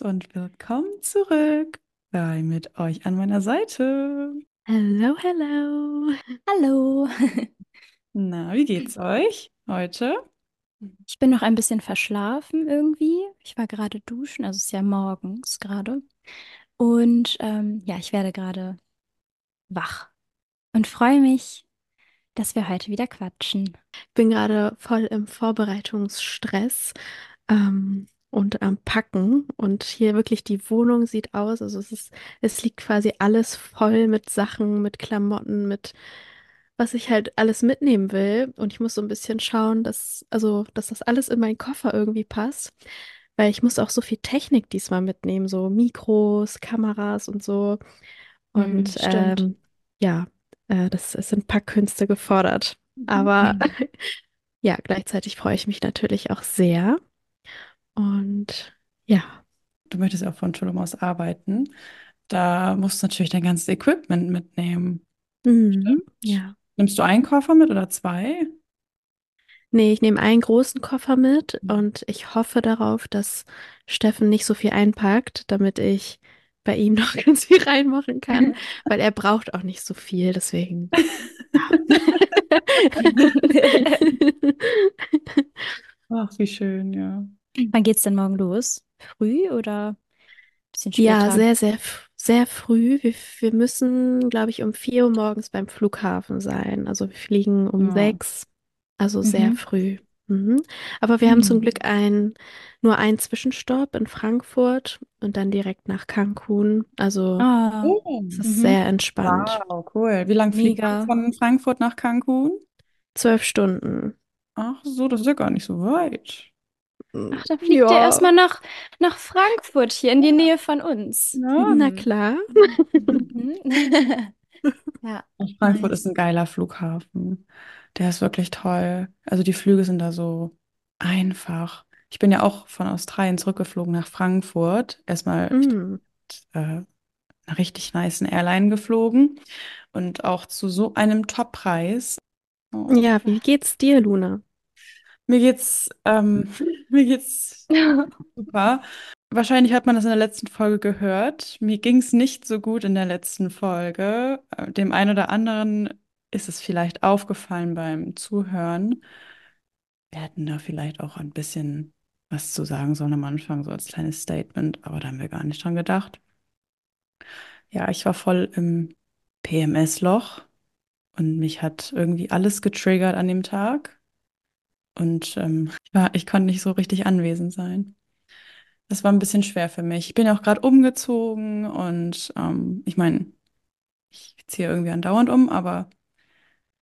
Und willkommen zurück bei mit euch an meiner Seite. Hello, hello. Hallo. Na, wie geht's euch heute? Ich bin noch ein bisschen verschlafen irgendwie. Ich war gerade duschen, also es ist ja morgens gerade. Und ähm, ja, ich werde gerade wach und freue mich, dass wir heute wieder quatschen. Bin gerade voll im Vorbereitungsstress ähm, und am Packen. Und hier wirklich die Wohnung sieht aus. Also es ist, es liegt quasi alles voll mit Sachen, mit Klamotten, mit was ich halt alles mitnehmen will. Und ich muss so ein bisschen schauen, dass, also, dass das alles in meinen Koffer irgendwie passt. Weil ich muss auch so viel Technik diesmal mitnehmen, so Mikros, Kameras und so. Und stimmt. ähm, ja, äh, das, es sind Packkünste gefordert. Aber Mhm. ja, gleichzeitig freue ich mich natürlich auch sehr. Und ja, Du möchtest ja auch von Tulum aus arbeiten. Da musst du natürlich dein ganzes Equipment mitnehmen. mhm, ja. Nimmst du einen Koffer mit oder zwei? Nee, ich nehme einen großen Koffer mit und ich hoffe darauf, dass Steffen nicht so viel einpackt, damit ich bei ihm noch ganz viel reinmachen kann, weil er braucht auch nicht so viel, deswegen. Ach, wie schön, ja. Wann geht's denn morgen los? Früh oder ein bisschen Ja, später? sehr, sehr, f- sehr früh. Wir, wir müssen, glaube ich, um 4 Uhr morgens beim Flughafen sein. Also wir fliegen um Ja. 6, also sehr Mhm. früh. Mhm. Aber wir haben zum Hm. Glück ein, nur einen Zwischenstopp in Frankfurt und dann direkt nach Cancun. Also Ah, Oh. es ist mhm. sehr entspannt. Wow, cool. Wie lange fliegt man Mega. von Frankfurt nach Cancun? Zwölf Stunden. Ach so, das ist ja gar nicht so weit. Ach, dann fliegt Ja, erstmal nach, nach Frankfurt hier in die Nähe von uns. Ja. na Mhm. klar. Mhm. Ja, Frankfurt nice. ist ein geiler Flughafen. Der ist wirklich toll. Also die Flüge sind da so einfach. Ich bin ja auch von Australien zurückgeflogen nach Frankfurt. Erstmal Mm. äh, einer richtig nicen Airline geflogen und auch zu so einem Top-Preis. Oh. Ja, wie geht's dir, Luna? Mir geht's, ähm, mir geht's super. Wahrscheinlich hat man das in der letzten Folge gehört. Mir ging es nicht so gut in der letzten Folge. Äh, Dem einen oder anderen ist es vielleicht aufgefallen beim Zuhören. Wir hätten da vielleicht auch ein bisschen was zu sagen sollen am Anfang, so als kleines Statement, aber da haben wir gar nicht dran gedacht. Ja, ich war voll im PMS-Loch und mich hat irgendwie alles getriggert an dem Tag. Und ähm, ich war, ich konnte nicht so richtig anwesend sein. Das war ein bisschen schwer für mich. Ich bin ja auch gerade umgezogen und ähm, ich meine, ich ziehe irgendwie andauernd um, aber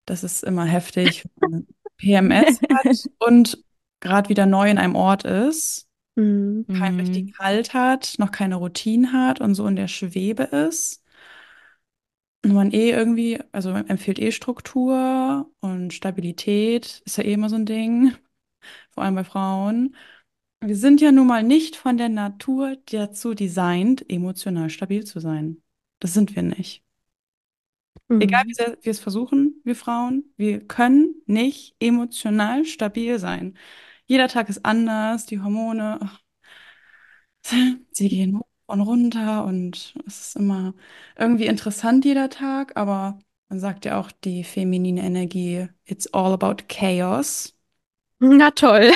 das ist immer heftig, wenn man PMS hat und gerade wieder neu in einem Ort ist, Mm. keinen Mhm. richtigen Halt hat, noch keine Routine hat und so in der Schwebe ist. Man eh irgendwie, also man empfiehlt eh Struktur und Stabilität, ist ja eh immer so ein Ding, vor allem bei Frauen. Wir sind ja nun mal nicht von der Natur dazu designt, emotional stabil zu sein. Das sind wir nicht. Egal Mm. wie sehr wir es versuchen, wir Frauen, wir können nicht emotional stabil sein. Jeder Tag ist anders, die Hormone, ach, sie gehen hoch und runter und es ist immer irgendwie interessant jeder Tag, aber man sagt ja auch die feminine Energie, it's all about chaos. Na toll.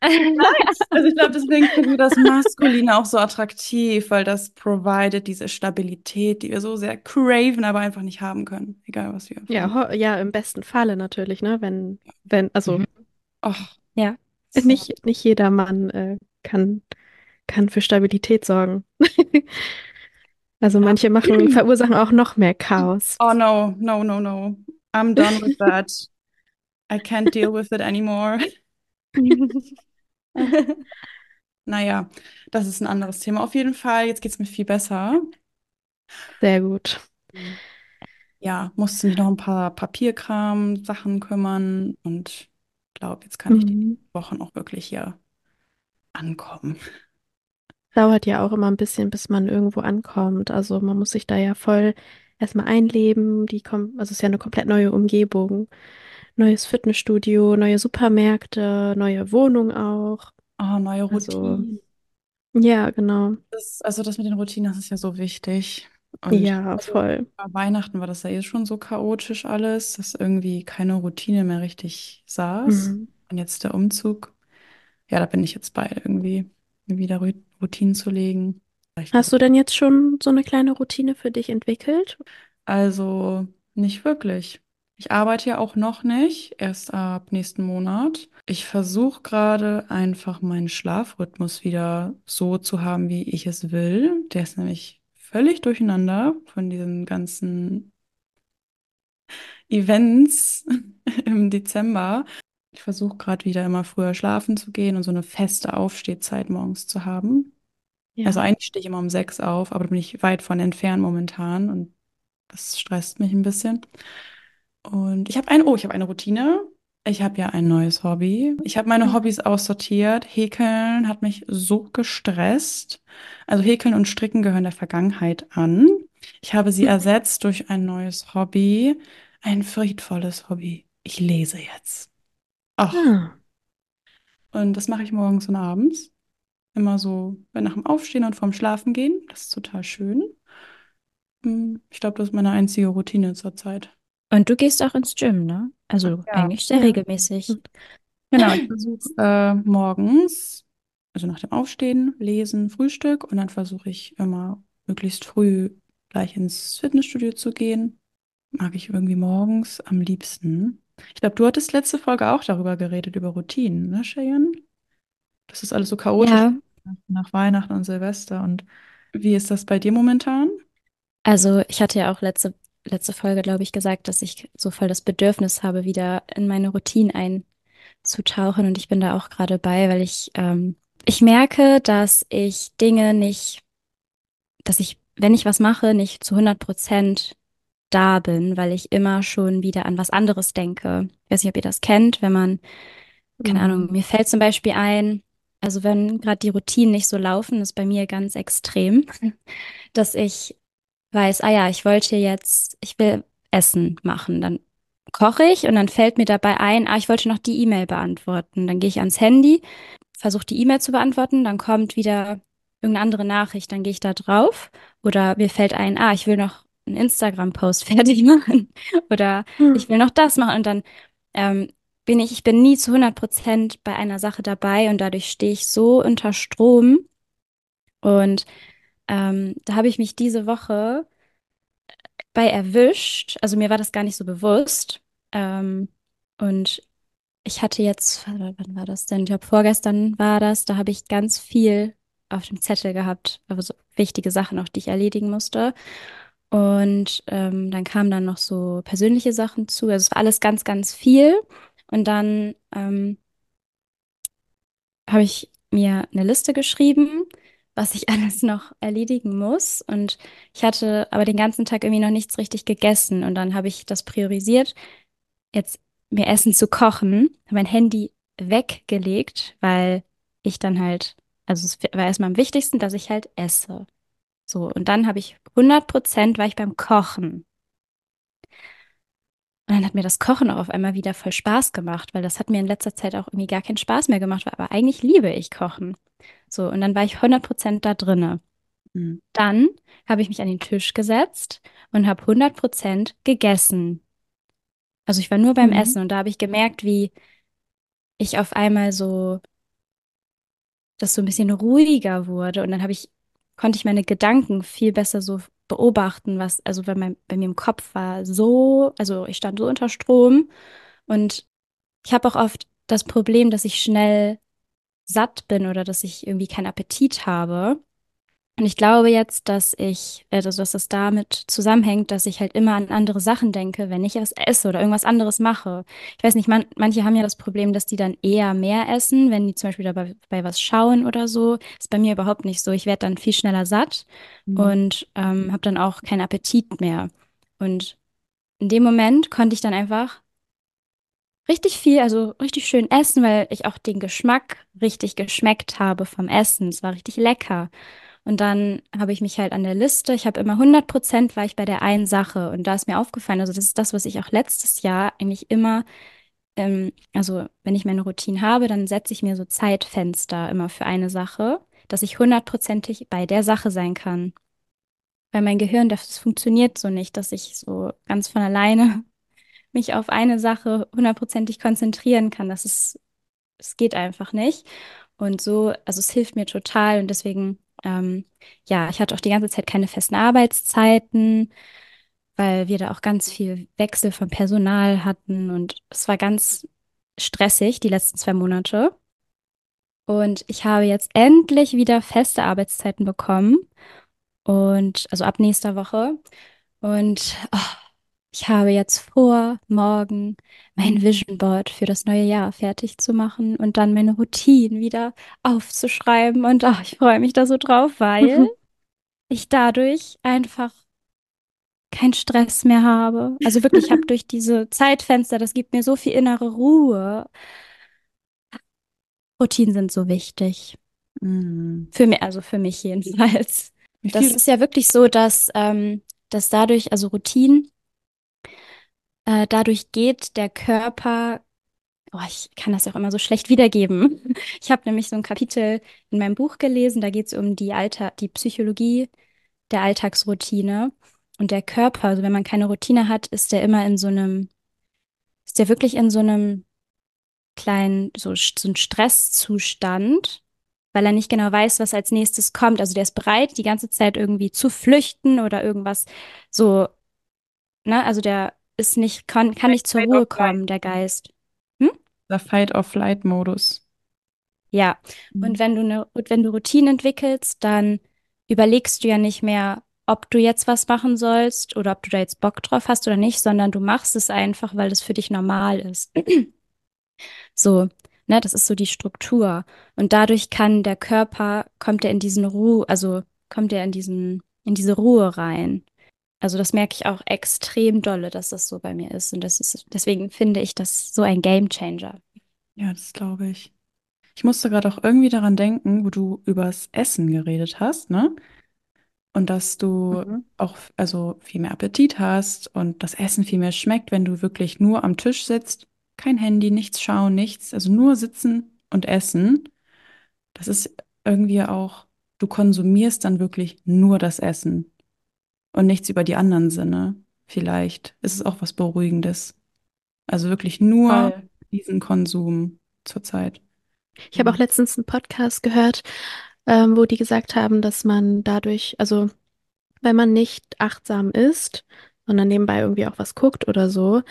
Also ich glaube, deswegen finden wir das Maskuline auch so attraktiv, weil das provided diese Stabilität, die wir so sehr craven, aber einfach nicht haben können, egal was wir Ja, ja, im besten Falle natürlich, ne? Wenn, wenn, also Mhm. Ach, Ja. nicht, nicht jeder Mann äh, kann, kann für Stabilität sorgen. Also manche machen, verursachen auch noch mehr Chaos. Oh no, no, no, no. I'm done with that. I can't deal with it anymore. Naja, das ist ein anderes Thema. Auf jeden Fall, jetzt geht es mir viel besser. Sehr gut. Ja, musste mich noch ein paar Papierkram, Sachen kümmern und glaube, jetzt kann ich die Mhm. Wochen auch wirklich hier ankommen. Dauert ja auch immer ein bisschen, bis man irgendwo ankommt. Also man muss sich da ja voll erstmal einleben. Die kommen, also es ist ja eine komplett neue Umgebung. Neues Fitnessstudio, neue Supermärkte, neue Wohnung auch. Oh, neue Also Routinen. Ja, genau. Das, also das mit den Routinen, das ist ja so wichtig. Und Ja, also voll. bei Weihnachten war das ja eh schon so chaotisch alles, dass irgendwie keine Routine mehr richtig saß. Mhm. Und jetzt der Umzug. Ja, da bin ich jetzt bei, irgendwie wieder Routinen zu legen. Hast du denn jetzt schon so eine kleine Routine für dich entwickelt? Also nicht wirklich. Ich arbeite ja auch noch nicht, erst ab nächsten Monat. Ich versuche gerade einfach meinen Schlafrhythmus wieder so zu haben, wie ich es will. Der ist nämlich völlig durcheinander von diesen ganzen Events im Dezember. Ich versuche gerade wieder immer früher schlafen zu gehen und so eine feste Aufstehzeit morgens zu haben. Also Ja. eigentlich stehe ich immer um sechs auf, aber da bin ich weit von entfernt momentan und das stresst mich ein bisschen. Und ich habe eine, oh, ich habe eine Routine. Ich habe ja ein neues Hobby. Ich habe meine Mhm. Hobbys aussortiert. Häkeln hat mich so gestresst. Also Häkeln und Stricken gehören der Vergangenheit an. Ich habe sie ersetzt durch ein neues Hobby, ein friedvolles Hobby. Ich lese jetzt. Ach, Ah. und das mache ich morgens und abends. Immer so, wenn nach dem Aufstehen und vorm Schlafen gehen. Das ist total schön. Hm, Ich glaube, das ist meine einzige Routine zurzeit. Und du gehst auch ins Gym, ne? Also Ja. eigentlich sehr Ja. regelmäßig. Genau, ich versuche äh, morgens, also nach dem Aufstehen, lesen, Frühstück und dann versuche ich immer möglichst früh gleich ins Fitnessstudio zu gehen. Mag ich irgendwie morgens am liebsten. Ich glaube, du hattest letzte Folge auch darüber geredet, über Routinen, ne, Cheyenne? Das ist alles so chaotisch Ja, nach Weihnachten und Silvester. Und wie ist das bei dir momentan? also ich hatte ja auch letzte, letzte Folge, glaube ich, gesagt, dass ich so voll das Bedürfnis habe, wieder in meine Routinen einzutauchen. Und ich bin da auch gerade bei, weil ich, ähm, ich merke, dass ich Dinge nicht, dass ich, wenn ich was mache, nicht zu 100 Prozent da bin, weil ich immer schon wieder an was anderes denke. Ich weiß nicht, ob ihr das kennt, wenn man keine Ahnung, Mhm. mir fällt zum Beispiel ein, also wenn gerade die Routinen nicht so laufen, ist bei mir ganz extrem, dass ich weiß, ah ja, ich wollte jetzt, ich will Essen machen, dann koche ich und dann fällt mir dabei ein, ah, ich wollte noch die E-Mail beantworten. Dann gehe ich ans Handy, versuche die E-Mail zu beantworten, dann kommt wieder irgendeine andere Nachricht, dann gehe ich da drauf oder mir fällt ein, ah, ich will noch einen Instagram-Post fertig machen oder Hm. ich will noch das machen und dann ähm, bin ich, ich bin nie zu 100 Prozent bei einer Sache dabei und dadurch stehe ich so unter Strom und ähm, da habe ich mich diese Woche bei erwischt. Also mir war das gar nicht so bewusst. Ähm, und ich hatte jetzt, wann wann war das denn? Ich glaube, vorgestern war das. Da habe ich ganz viel auf dem Zettel gehabt, also wichtige Sachen auch, die ich erledigen musste. Und ähm, dann kamen dann noch so persönliche Sachen zu. Also es war alles ganz, ganz viel. Und dann ähm, habe ich mir eine Liste geschrieben, was ich alles noch erledigen muss. Und ich hatte aber den ganzen Tag irgendwie noch nichts richtig gegessen. Und dann habe ich das priorisiert, jetzt mir Essen zu kochen, mein Handy weggelegt, weil ich dann halt, also es war erstmal am wichtigsten, dass ich halt esse. So, und dann habe ich 100 Prozent war ich beim Kochen. Und dann hat mir das Kochen auch auf einmal wieder voll Spaß gemacht, weil das hat mir in letzter Zeit auch irgendwie gar keinen Spaß mehr gemacht, aber eigentlich liebe ich Kochen. So, und dann war ich 100% da drinne. Hm. Dann habe ich mich an den Tisch gesetzt und habe 100% gegessen. Also ich war nur beim Mhm. Essen und da habe ich gemerkt, wie ich auf einmal so, das so ein bisschen ruhiger wurde und dann habe ich, konnte ich meine Gedanken viel besser so beobachten, was, also bei, mein, bei mir im Kopf war so, also ich stand so unter Strom und ich habe auch oft das Problem, dass ich schnell satt bin oder dass ich irgendwie keinen Appetit habe. Und ich glaube jetzt, dass ich, also dass das damit zusammenhängt, dass ich halt immer an andere Sachen denke, wenn ich was esse oder irgendwas anderes mache. Ich weiß nicht, man, manche haben ja das Problem, dass die dann eher mehr essen, wenn die zum Beispiel dabei bei was schauen oder so. Ist bei mir überhaupt nicht so. Ich werde dann viel schneller satt Mhm. und ähm, habe dann auch keinen Appetit mehr. Und in dem Moment konnte ich dann einfach richtig viel, also richtig schön essen, weil ich auch den Geschmack richtig geschmeckt habe vom Essen. Es war richtig lecker. Und dann habe ich mich halt an der Liste, ich habe immer 100 Prozent war ich bei der einen Sache. Und da ist mir aufgefallen, also das ist das, was ich auch letztes Jahr eigentlich immer, ähm, also wenn ich meine Routine habe, dann setze ich mir so Zeitfenster immer für eine Sache, dass ich hundertprozentig bei der Sache sein kann. Weil mein Gehirn, das funktioniert so nicht, dass ich so ganz von alleine mich auf eine Sache hundertprozentig konzentrieren kann. Das ist, es geht einfach nicht. Und so, also es hilft mir total und deswegen, ähm, ja, ich hatte auch die ganze Zeit keine festen Arbeitszeiten, weil wir da auch ganz viel Wechsel von Personal hatten und es war ganz stressig die letzten zwei Monate. Und ich habe jetzt endlich wieder feste Arbeitszeiten bekommen und also ab nächster Woche. Und oh, ich habe jetzt vor, morgen mein Vision Board für das neue Jahr fertig zu machen und dann meine Routinen wieder aufzuschreiben. Und oh, ich freue mich da so drauf, weil ich dadurch einfach keinen Stress mehr habe. Also wirklich, ich habe durch diese Zeitfenster, das gibt mir so viel innere Ruhe. Routinen sind so wichtig. Mhm. Für mich, also für mich jedenfalls. Das ist ja wirklich so, dass, ähm, dass dadurch, also Routinen, äh, dadurch geht der Körper, oh, ich kann das auch immer so schlecht wiedergeben. Ich habe nämlich so ein Kapitel in meinem Buch gelesen, da geht es um die Alter, die Psychologie der Alltagsroutine. Und der Körper, also wenn man keine Routine hat, ist der immer in so einem, ist der wirklich in so einem kleinen, so, so ein Stresszustand, weil er nicht genau weiß, was als nächstes kommt. Also der ist bereit, die ganze Zeit irgendwie zu flüchten oder irgendwas so, ne? Also der ist nicht, kann, kann nicht zur Ruhe kommen, der Geist. Der Fight-or-Flight-Modus. Ja. Mhm. Und wenn du eine, und wenn du Routinen entwickelst, dann überlegst du ja nicht mehr, ob du jetzt was machen sollst oder ob du da jetzt Bock drauf hast oder nicht, sondern du machst es einfach, weil es für dich normal ist. So, ne, das ist so die Struktur. Und dadurch kann der Körper, kommt er in diesen Ruhe, also kommt er in diesen, in diese Ruhe rein. Also das merke ich auch extrem dolle, dass das so bei mir ist. Und das ist, deswegen finde ich das so ein Game Changer. Ja, das glaube ich. Ich musste gerade auch irgendwie daran denken, wo du übers Essen geredet hast, ne? Und dass du Mhm. auch also viel mehr Appetit hast und das Essen viel mehr schmeckt, wenn du wirklich nur am Tisch sitzt, kein Handy, nichts schauen, nichts, also nur sitzen und essen. Das ist irgendwie auch, du konsumierst dann wirklich nur das Essen und nichts über die anderen Sinne. Vielleicht ist es auch was Beruhigendes. Also wirklich nur Voll. diesen Konsum zurzeit. Ich habe auch letztens einen Podcast gehört, ähm, wo die gesagt haben, dass man dadurch, also wenn man nicht achtsam ist, sondern nebenbei irgendwie auch was guckt oder so,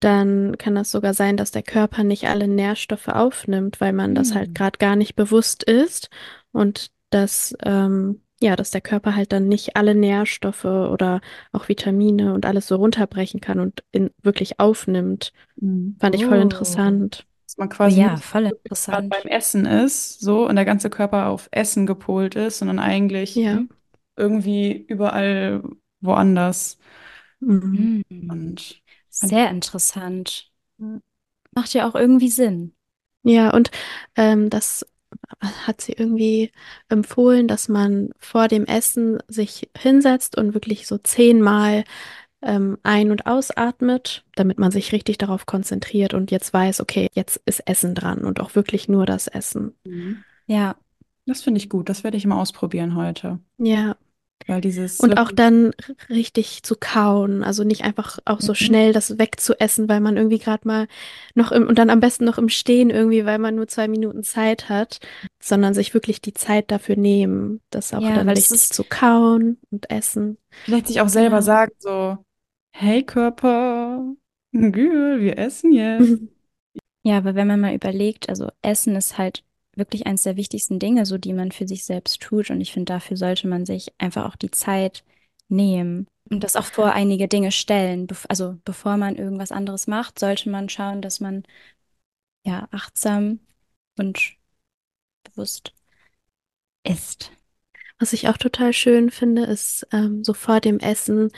dann kann das sogar sein, dass der Körper nicht alle Nährstoffe aufnimmt, weil man das halt Hm. gerade gar nicht bewusst ist und dass, ähm, ja, dass der Körper halt dann nicht alle Nährstoffe oder auch Vitamine und alles so runterbrechen kann und in, wirklich aufnimmt. Mhm. Fand ich voll Oh. interessant. Dass man quasi ja, nicht voll interessant. beim Essen ist, so und der ganze Körper auf Essen gepolt ist, sondern eigentlich Ja. Irgendwie überall woanders. Mhm. Und Sehr interessant. Macht ja auch irgendwie Sinn. Ja, und ähm, das hat sie irgendwie empfohlen, dass man vor dem Essen sich hinsetzt und wirklich so zehnmal ähm, ein- und ausatmet, damit man sich richtig darauf konzentriert und jetzt weiß, okay, jetzt ist Essen dran und auch wirklich nur das Essen. Mhm. Ja. das finde ich gut. Das werde ich mal ausprobieren heute. Ja, Weil dieses und auch wirklich- dann richtig zu kauen, also nicht einfach auch so Mhm. schnell das wegzuessen, weil man irgendwie gerade mal noch im, und dann am besten noch im Stehen irgendwie, weil man nur zwei Minuten Zeit hat, sondern sich wirklich die Zeit dafür nehmen, das auch Ja, dann richtig zu kauen und essen. vielleicht sich auch selber Genau. sagen, so, hey Körper, Gül, wir essen jetzt. Ja, aber wenn man mal überlegt, also Essen ist halt wirklich eines der wichtigsten Dinge, so die man für sich selbst tut. Und ich finde, dafür sollte man sich einfach auch die Zeit nehmen und das auch vor einige Dinge stellen. Bef also bevor man irgendwas anderes macht, sollte man schauen, dass man ja achtsam und bewusst isst. Was ich auch total schön finde, ist ähm, so vor dem Essen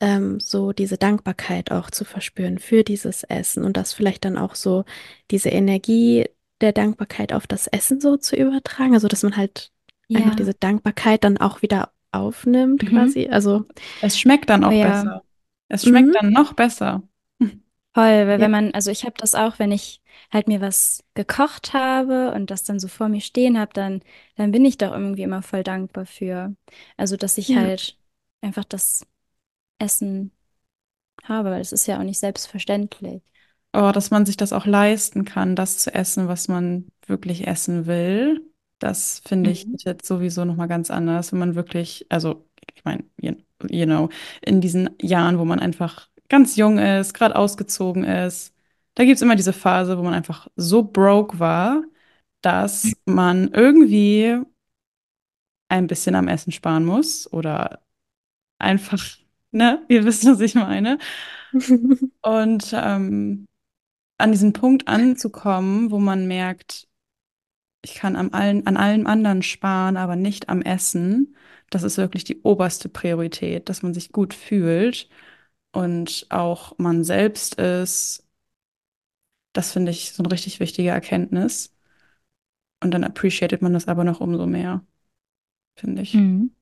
ähm, so diese Dankbarkeit auch zu verspüren für dieses Essen und das vielleicht dann auch so diese Energie der Dankbarkeit auf das Essen so zu übertragen. Also dass man halt einfach Ja. diese Dankbarkeit dann auch wieder aufnimmt Mhm. quasi. Also Es schmeckt dann auch Oh ja. besser. Es schmeckt Mhm. dann noch besser. Voll, weil Ja. wenn man, also ich habe das auch, wenn ich halt mir was gekocht habe und das dann so vor mir stehen habe, dann, dann bin ich doch irgendwie immer voll dankbar für. Also, dass ich halt einfach das Essen habe, weil es ist ja auch nicht selbstverständlich. Oh, dass man sich das auch leisten kann, das zu essen, was man wirklich essen will. Das finde ich Mhm. ist jetzt sowieso nochmal ganz anders, wenn man wirklich, also ich meine, you, you know, in diesen Jahren, wo man einfach ganz jung ist, gerade ausgezogen ist, da gibt es immer diese Phase, wo man einfach so broke war, dass man irgendwie ein bisschen am Essen sparen muss oder einfach, ne, ihr wisst, was ich meine. Und ähm, an diesen Punkt anzukommen, wo man merkt, ich kann am allen, an allem anderen sparen, aber nicht am Essen, das ist wirklich die oberste Priorität, dass man sich gut fühlt und auch man selbst ist. Das finde ich so eine richtig wichtige Erkenntnis. Und dann appreciated man das aber noch umso mehr, finde ich. Mhm.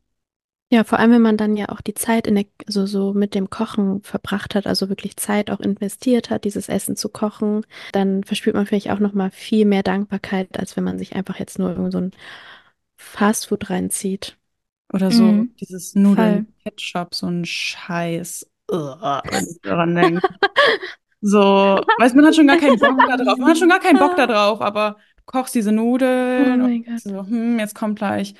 Ja, vor allem, wenn man dann ja auch die Zeit in der, also so mit dem Kochen verbracht hat, also wirklich Zeit auch investiert hat, dieses Essen zu kochen, dann verspürt man vielleicht auch noch mal viel mehr Dankbarkeit, als wenn man sich einfach jetzt nur irgend so ein Fastfood reinzieht. Oder so Mhm. dieses Nudeln Voll. mit Ketchup, so ein Scheiß, Ugh, wenn ich daran denke. So, weißt man hat schon gar keinen Bock da drauf. Man hat schon gar keinen Bock da drauf, aber du kochst diese Oh Nudeln mein und Gott. so, hm, jetzt kommt gleich,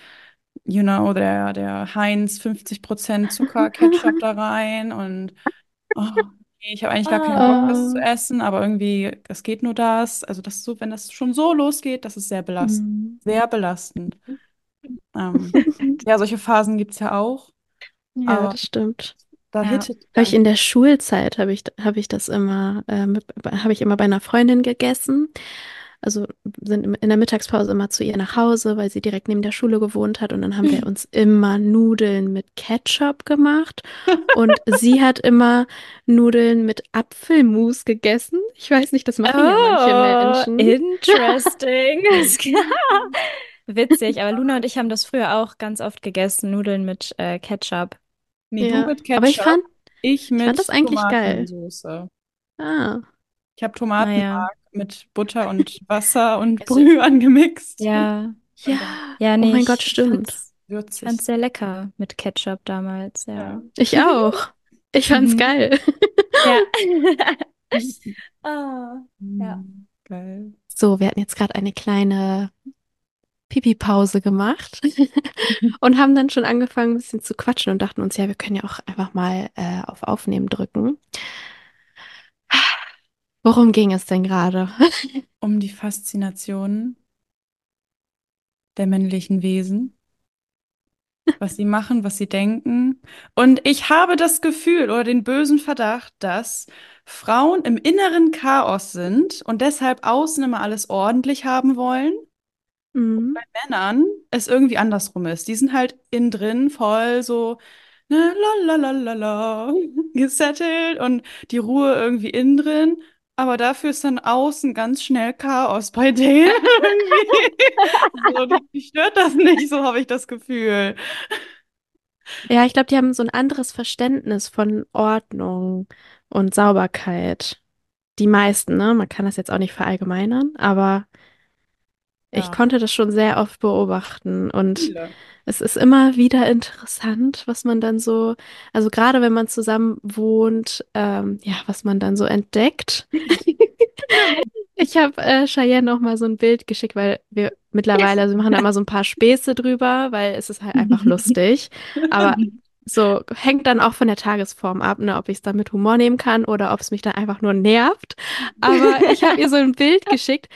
you know, der, der Heinz 50% Zucker-Ketchup da rein und oh, ich habe eigentlich gar keinen Bock, das zu Oh. essen, aber irgendwie, es geht nur das. Also das ist so, wenn das schon so losgeht, das ist sehr belastend. Mhm. Sehr belastend. Ähm, ja, solche Phasen gibt es ja auch, Ja, aber das stimmt. da Ja. ich in der Schulzeit habe ich, habe ich das immer, äh, habe ich immer bei einer Freundin gegessen. Also sind in der Mittagspause immer zu ihr nach Hause, weil sie direkt neben der Schule gewohnt hat. Und dann haben wir uns immer Nudeln mit Ketchup gemacht. Und sie hat immer Nudeln mit Apfelmus gegessen. Ich weiß nicht, das machen ja manche Oh, Menschen. interesting. Witzig, aber Luna und ich haben das früher auch ganz oft gegessen, Nudeln mit äh, Ketchup. Nee, du Ja, mit aber ich Ketchup, fand, ich ich mit fand das eigentlich geil. Ah, Ich habe Naja. Tomatenmark mit Butter und Wasser und Also, Brühe angemixt. ja, ja. ja, Oh nee, mein Gott, ich, ich stimmt. fand's, würzig. fand's sehr lecker mit Ketchup damals, ja. Ja. Ich auch. Ich fand's Mhm. geil. Ja. Ah, ja. Mm, Geil. So, wir hatten jetzt gerade eine kleine Pipi-Pause gemacht und haben dann schon angefangen, ein bisschen zu quatschen und dachten uns, ja, wir können ja auch einfach mal äh, auf Aufnehmen drücken. Worum ging es denn gerade? Um die Faszination der männlichen Wesen, was sie machen, was sie denken. Und ich habe das Gefühl oder den bösen Verdacht, dass Frauen im inneren Chaos sind und deshalb außen immer alles ordentlich haben wollen. Mhm. Männern es irgendwie andersrum ist. Die sind halt innen drin voll so ne, la la la la la gesettelt und die Ruhe irgendwie innen drin. Aber dafür ist dann außen ganz schnell Chaos bei denen irgendwie. So, die, die stört das nicht, so habe ich das Gefühl. Ja, ich glaube, die haben so ein anderes Verständnis von Ordnung und Sauberkeit. Die meisten, ne? Man kann das jetzt auch nicht verallgemeinern, aber ich Ja, konnte das schon sehr oft beobachten und viele. Es ist immer wieder interessant, was man dann so, also gerade wenn man zusammen wohnt, ähm, ja, was man dann so entdeckt. Ich habe äh, Cheyenne noch mal so ein Bild geschickt, weil wir mittlerweile, also wir machen da immer so ein paar Späße drüber, weil es ist halt einfach lustig. Aber so hängt dann auch von der Tagesform ab, ne, ob ich es dann mit Humor nehmen kann oder ob es mich dann einfach nur nervt. Aber ich habe ihr so ein Bild geschickt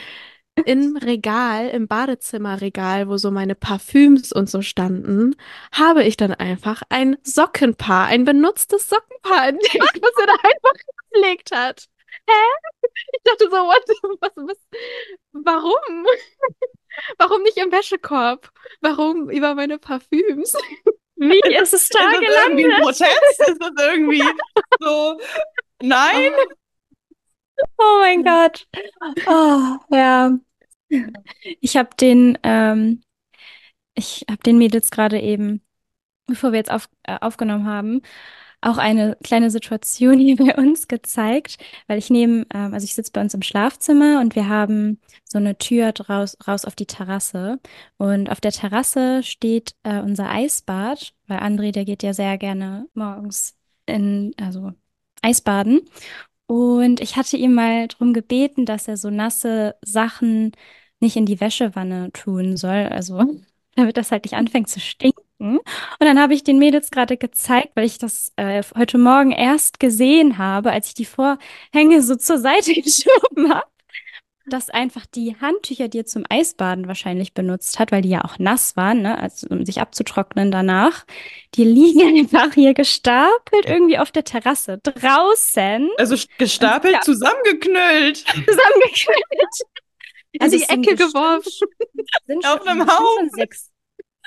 im Regal, im Badezimmerregal, wo so meine Parfüms und so standen, habe ich dann einfach ein Sockenpaar, ein benutztes Sockenpaar entdeckt, was er da einfach gelegt hat. Hä? Ich dachte so, what, was, was, warum? Warum nicht im Wäschekorb? Warum über meine Parfüms? Wie ist es da Ist das irgendwie ein gelandet? Protest? Ist das irgendwie so, nein? Oh mein Gott. Oh, ja. Ich habe den, ähm, ich habe den Mädels gerade eben, bevor wir jetzt auf, äh, aufgenommen haben, auch eine kleine Situation hier bei uns gezeigt, weil ich nehme, ähm, also ich sitze bei uns im Schlafzimmer und wir haben so eine Tür draus, raus auf die Terrasse. Und auf der Terrasse steht äh, unser Eisbad, weil André, der geht ja sehr gerne morgens in, also Eisbaden. Und ich hatte ihm mal darum gebeten, dass er so nasse Sachen nicht in die Wäschewanne tun soll, also damit das halt nicht anfängt zu stinken. Und dann habe ich den Mädels gerade gezeigt, weil ich das äh, heute Morgen erst gesehen habe, als ich die Vorhänge so zur Seite geschoben habe, dass einfach die Handtücher, die er zum Eisbaden wahrscheinlich benutzt hat, weil die ja auch nass waren, ne, also um sich abzutrocknen danach, die liegen einfach hier gestapelt irgendwie auf der Terrasse draußen. Also gestapelt, ja. zusammengeknüllt. Zusammengeknüllt. Also in die Ecke geworfen. Auf einem Haufen. Sechs,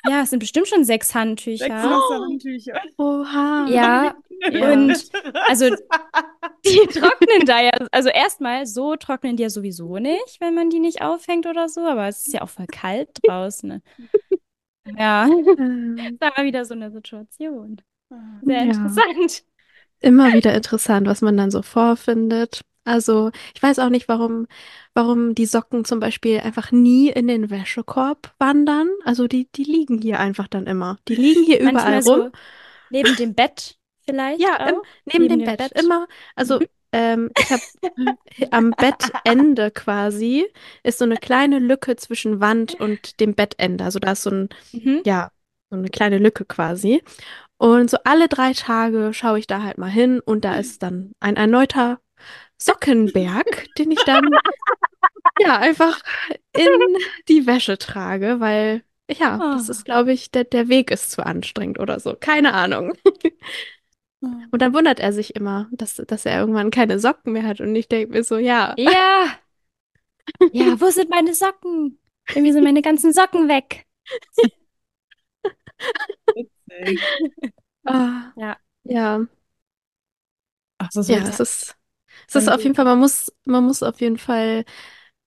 ja, es sind bestimmt schon sechs Handtücher. Sechs oh. Handtücher. Oha. Ja, ja. und also die trocknen da ja, also erstmal so trocknen die ja sowieso nicht, wenn man die nicht aufhängt oder so, aber es ist ja auch voll kalt draußen. Ne? Ja, da war wieder so eine Situation. Sehr ja. interessant. Immer wieder interessant, was man dann so vorfindet. Also, ich weiß auch nicht, warum, warum die Socken zum Beispiel einfach nie in den Wäschekorb wandern. Also, die, die liegen hier einfach dann immer. Die liegen hier überall so rum. neben dem Bett vielleicht Ja, im, auch? neben, dem, Bett, immer. Also, ähm, ich habe am Bettende quasi ist so eine kleine Lücke zwischen Wand und dem Bettende. Also, da ist so ein, Mhm. ja, so eine kleine Lücke quasi. Und so alle drei Tage schaue ich da halt mal hin und da ist dann ein erneuter Sockenberg, den ich dann ja einfach in die Wäsche trage, weil ja, das Oh. ist, glaube ich, der, der Weg ist zu anstrengend oder so. Keine Ahnung. Oh. Und dann wundert er sich immer, dass, dass er irgendwann keine Socken mehr hat. Und ich denke mir so, ja, Ja, ja, wo sind meine Socken? Irgendwie sind meine ganzen Socken weg. Witzig. ah, Ja. ja, Ach, das ist ja, so es ist, es ist auf jeden Fall, man muss, man muss auf jeden Fall,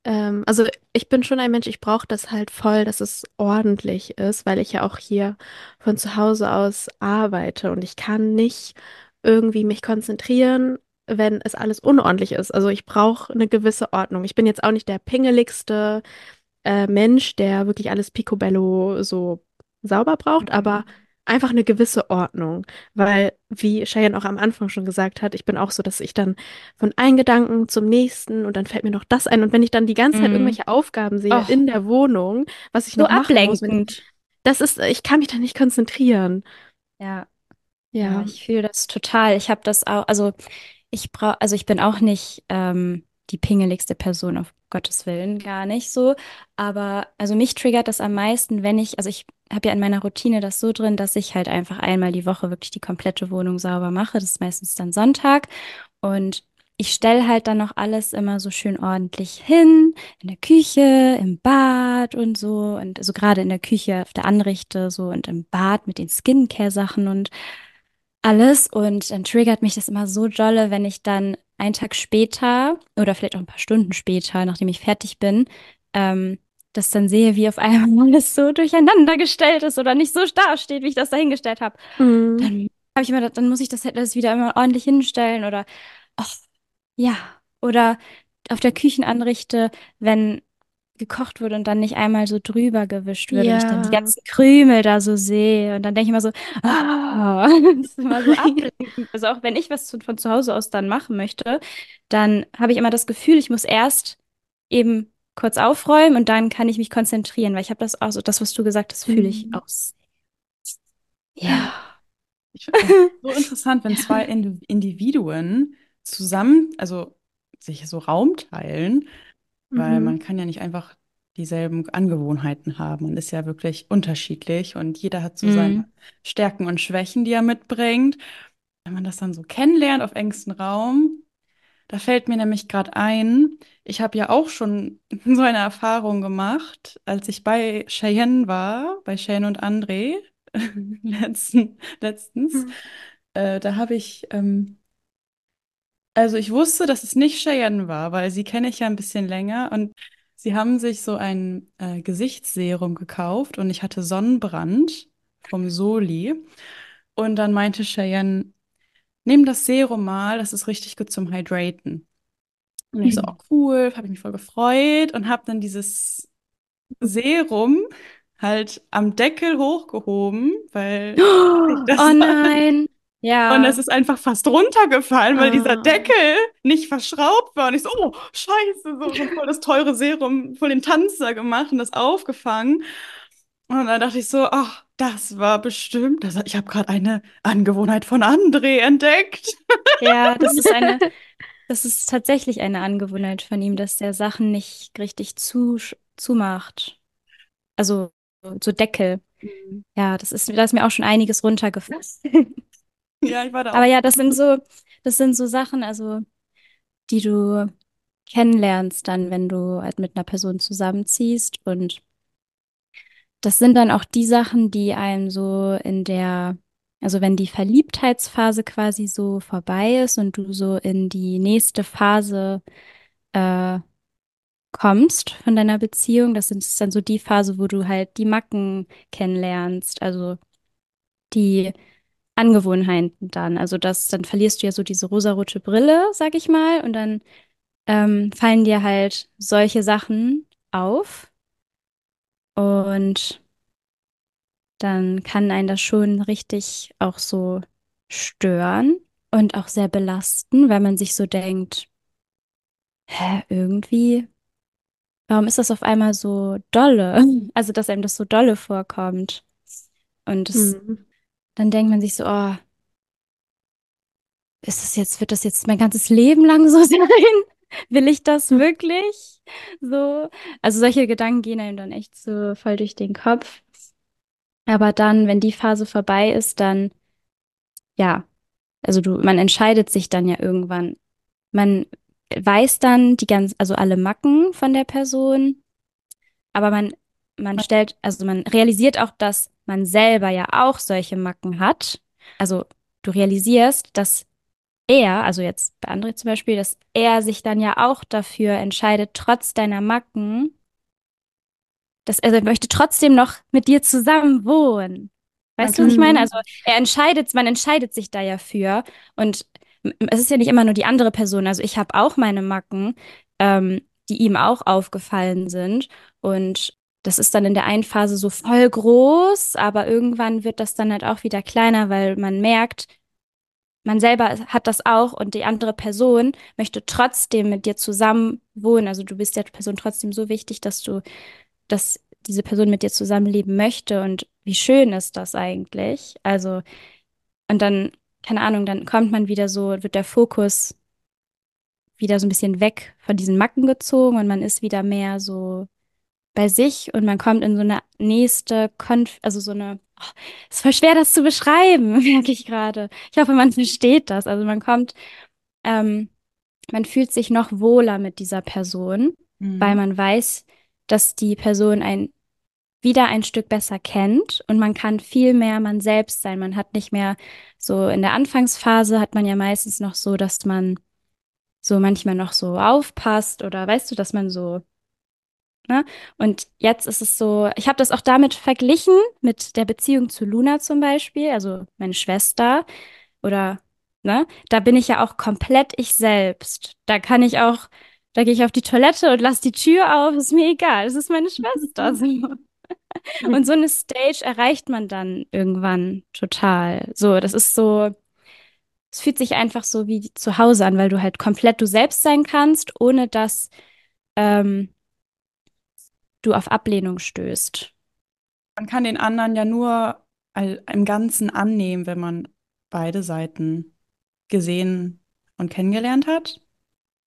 ähm, also ich bin schon ein Mensch, ich brauche das halt voll, dass es ordentlich ist, weil ich ja auch hier von zu Hause aus arbeite und ich kann nicht irgendwie mich konzentrieren, wenn es alles unordentlich ist. Also ich brauche eine gewisse Ordnung. Ich bin jetzt auch nicht der pingeligste äh, Mensch, der wirklich alles picobello so sauber braucht, aber einfach eine gewisse Ordnung. Weil, wie Cheyenne auch am Anfang schon gesagt hat, ich bin auch so, dass ich dann von einem Gedanken zum nächsten und dann fällt mir noch das ein. Und wenn ich dann die ganze Zeit Mhm. irgendwelche Aufgaben sehe Och. in der Wohnung, was ich So noch machen muss, ablenkend. das ist, ich kann mich da nicht konzentrieren. Ja. Ja, Ja. ich fühle das total. Ich habe das auch, also ich brauche, also ich bin auch nicht ähm, die pingeligste Person, auf Gottes Willen, gar nicht so. Aber also mich triggert das am meisten, wenn ich, also ich habe ja in meiner Routine das so drin, dass ich halt einfach einmal die Woche wirklich die komplette Wohnung sauber mache. Das ist meistens dann Sonntag. Und ich stelle halt dann noch alles immer so schön ordentlich hin, in der Küche, im Bad und so. Und also gerade in der Küche auf der Anrichte so und im Bad mit den Skincare-Sachen und alles. Und dann triggert mich das immer so dolle, wenn ich dann einen Tag später oder vielleicht auch ein paar Stunden später, nachdem ich fertig bin, ähm, das dann sehe, wie auf einmal alles so durcheinander gestellt ist oder nicht so da steht, wie ich das dahingestellt habe. Mhm. Dann habe ich immer, dann muss ich das halt alles wieder immer ordentlich hinstellen oder ach, ja, oder auf der Küchenanrichte, wenn gekocht wurde und dann nicht einmal so drüber gewischt wird und ich dann die Ja. ganzen Krümel da so sehe und dann denke ich immer so, ah, das ist immer so ablenkend. Also auch wenn ich was von zu Hause aus dann machen möchte, dann habe ich immer das Gefühl, ich muss erst eben kurz aufräumen und dann kann ich mich konzentrieren, weil ich habe das auch so, das, was du gesagt hast, fühle ich Mhm. aus. Ja. Ich finde so interessant, wenn zwei Indi- Individuen zusammen, also sich so Raum teilen, weil Mhm. man kann ja nicht einfach dieselben Angewohnheiten haben. Man ist ja wirklich unterschiedlich und jeder hat so Mhm. seine Stärken und Schwächen, die er mitbringt. Wenn man das dann so kennenlernt auf engstem Raum, da fällt mir nämlich gerade ein, ich habe ja auch schon so eine Erfahrung gemacht, als ich bei Cheyenne war, bei Cheyenne und André, letzten, letztens. Mhm. Äh, da habe ich, ähm, also ich wusste, dass es nicht Cheyenne war, weil sie kenne ich ja ein bisschen länger und sie haben sich so ein äh, Gesichtsserum gekauft und ich hatte Sonnenbrand vom Soli und dann meinte Cheyenne, nimm das Serum mal, das ist richtig gut zum Hydraten. Und ich so, oh Mhm. cool, habe ich mich voll gefreut und habe dann dieses Serum halt am Deckel hochgehoben, weil das Oh nein. Und es Ja. ist einfach fast runtergefallen, weil dieser Ah. Deckel nicht verschraubt war. Und ich so, oh, scheiße, so schon voll das teure Serum, voll den Tanzer gemacht und das aufgefangen. Und dann dachte ich so, ach, das war bestimmt, das, ich habe gerade eine Angewohnheit von André entdeckt. Ja, das ist eine, das ist tatsächlich eine Angewohnheit von ihm, dass der Sachen nicht richtig zu, zumacht. Also so Deckel. Mhm. Ja, das ist, da ist mir auch schon einiges runtergefasst. Ja, ich war da Aber auch. ja, das sind so, das sind so Sachen, also, die du kennenlernst dann, wenn du halt mit einer Person zusammenziehst. Und das sind dann auch die Sachen, die einem so in der, also wenn die Verliebtheitsphase quasi so vorbei ist und du so in die nächste Phase äh, kommst von deiner Beziehung, das ist dann so die Phase, wo du halt die Macken kennenlernst, also die Angewohnheiten dann. Also das, dann verlierst du ja so diese rosarote Brille, sag ich mal, und dann ähm, fallen dir halt solche Sachen auf und dann kann einen das schon richtig auch so stören und auch sehr belasten, weil man sich so denkt, hä, irgendwie, warum ist das auf einmal so dolle? Also, dass einem das so dolle vorkommt. Und es, Mhm. Dann denkt man sich so, oh, ist das jetzt, wird das jetzt mein ganzes Leben lang so sein? Will ich das wirklich? So. Also solche Gedanken gehen einem dann echt so voll durch den Kopf. Aber dann, wenn die Phase vorbei ist, dann, ja, also du, man entscheidet sich dann ja irgendwann. Man weiß dann die ganz, also alle Macken von der Person, aber man, man stellt, also man realisiert auch, dass man selber ja auch solche Macken hat. Also du realisierst, dass er, also jetzt bei André zum Beispiel, dass er sich dann ja auch dafür entscheidet, trotz deiner Macken, dass er möchte trotzdem noch mit dir zusammen wohnen. Weißt du, was ich meine? Mhm. Also er entscheidet, man entscheidet sich da ja für. Und es ist ja nicht immer nur die andere Person. Also ich habe auch meine Macken, ähm, die ihm auch aufgefallen sind. Und das ist dann in der einen Phase so voll groß, aber irgendwann wird das dann halt auch wieder kleiner, weil man merkt, man selber hat das auch und die andere Person möchte trotzdem mit dir zusammen wohnen. Also du bist der Person trotzdem so wichtig, dass du, dass diese Person mit dir zusammenleben möchte. Und wie schön ist das eigentlich? Also, und dann, keine Ahnung, dann kommt man wieder so, wird der Fokus wieder so ein bisschen weg von diesen Macken gezogen und man ist wieder mehr so bei sich und man kommt in so eine nächste Konf, also so eine, oh, ist voll schwer, das zu beschreiben, merke ich gerade. Ich hoffe, man versteht das. Also man kommt, ähm, man fühlt sich noch wohler mit dieser Person, weil Mhm. man weiß, dass die Person ein wieder ein Stück besser kennt und man kann viel mehr man selbst sein. Man hat nicht mehr so in der Anfangsphase hat man ja meistens noch so, dass man so manchmal noch so aufpasst oder weißt du, dass man so Ne? Und jetzt ist es so, ich habe das auch damit verglichen, mit der Beziehung zu Luna zum Beispiel, also meine Schwester oder, ne? Da bin ich ja auch komplett ich selbst. Da kann ich auch, da gehe ich auf die Toilette und lass die Tür auf, ist mir egal, es ist meine Schwester. Und so eine Stage erreicht man dann irgendwann total. So, das ist so, es fühlt sich einfach so wie zu Hause an, weil du halt komplett du selbst sein kannst, ohne dass ähm, du auf Ablehnung stößt. Man kann den anderen ja nur im Ganzen annehmen, wenn man beide Seiten gesehen und kennengelernt hat.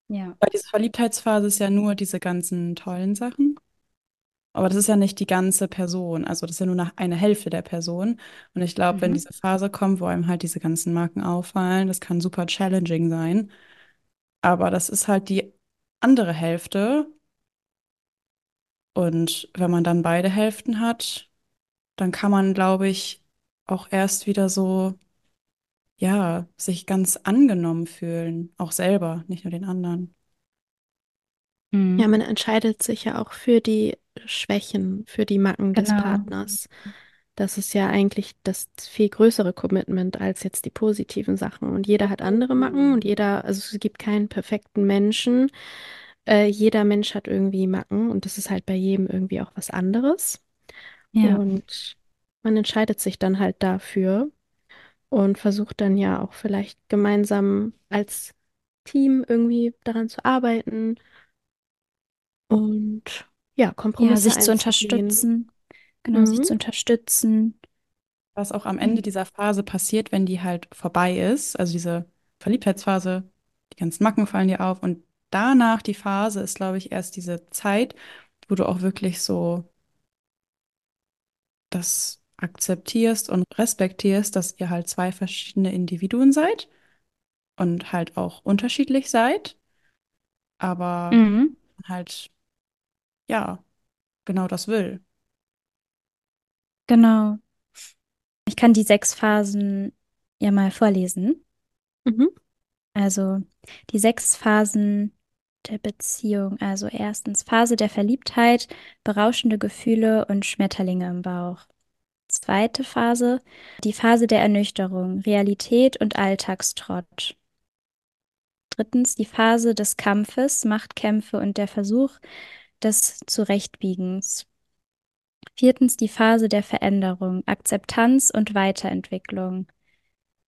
Ja. Weil diese Verliebtheitsphase ist ja nur diese ganzen tollen Sachen. Aber das ist ja nicht die ganze Person. Also das ist ja nur nach eine Hälfte der Person. Und ich glaube, wenn Mhm. diese Phase kommt, wo einem halt diese ganzen Marken auffallen, das kann super challenging sein. Aber das ist halt die andere Hälfte. Und wenn man dann beide Hälften hat, dann kann man, glaube ich, auch erst wieder so, ja, sich ganz angenommen fühlen. Auch selber, nicht nur den anderen. Mhm. Ja, man entscheidet sich ja auch für die Schwächen, für die Macken des Genau. Partners. das ist ja eigentlich das viel größere Commitment als jetzt die positiven Sachen. Und jeder hat andere Macken und jeder, also es gibt keinen perfekten Menschen. Äh, jeder Mensch hat irgendwie Macken und das ist halt bei jedem irgendwie auch was anderes. Ja. Und man entscheidet sich dann halt dafür und versucht dann ja auch vielleicht gemeinsam als Team irgendwie daran zu arbeiten und ja, Ja, Kompromisse sich zu einzugehen. unterstützen. Genau, sich Mhm. zu unterstützen. Was auch am Ende dieser Phase passiert, wenn die halt vorbei ist, also diese Verliebtheitsphase, die ganzen Macken fallen dir auf und danach die Phase ist, glaube ich, erst diese Zeit, wo du auch wirklich so das akzeptierst und respektierst, dass ihr halt zwei verschiedene Individuen seid und halt auch unterschiedlich seid, aber Mhm. halt, ja, genau das will. Genau. Ich kann die sechs Phasen ja mal vorlesen. Mhm. Also die sechs Phasen der Beziehung. Also erstens Phase der Verliebtheit, berauschende Gefühle und Schmetterlinge im Bauch. Zweite Phase, die Phase der Ernüchterung, Realität und Alltagstrott. Drittens die Phase des Kampfes, Machtkämpfe und der Versuch des Zurechtbiegens. Viertens die Phase der Veränderung, Akzeptanz und Weiterentwicklung.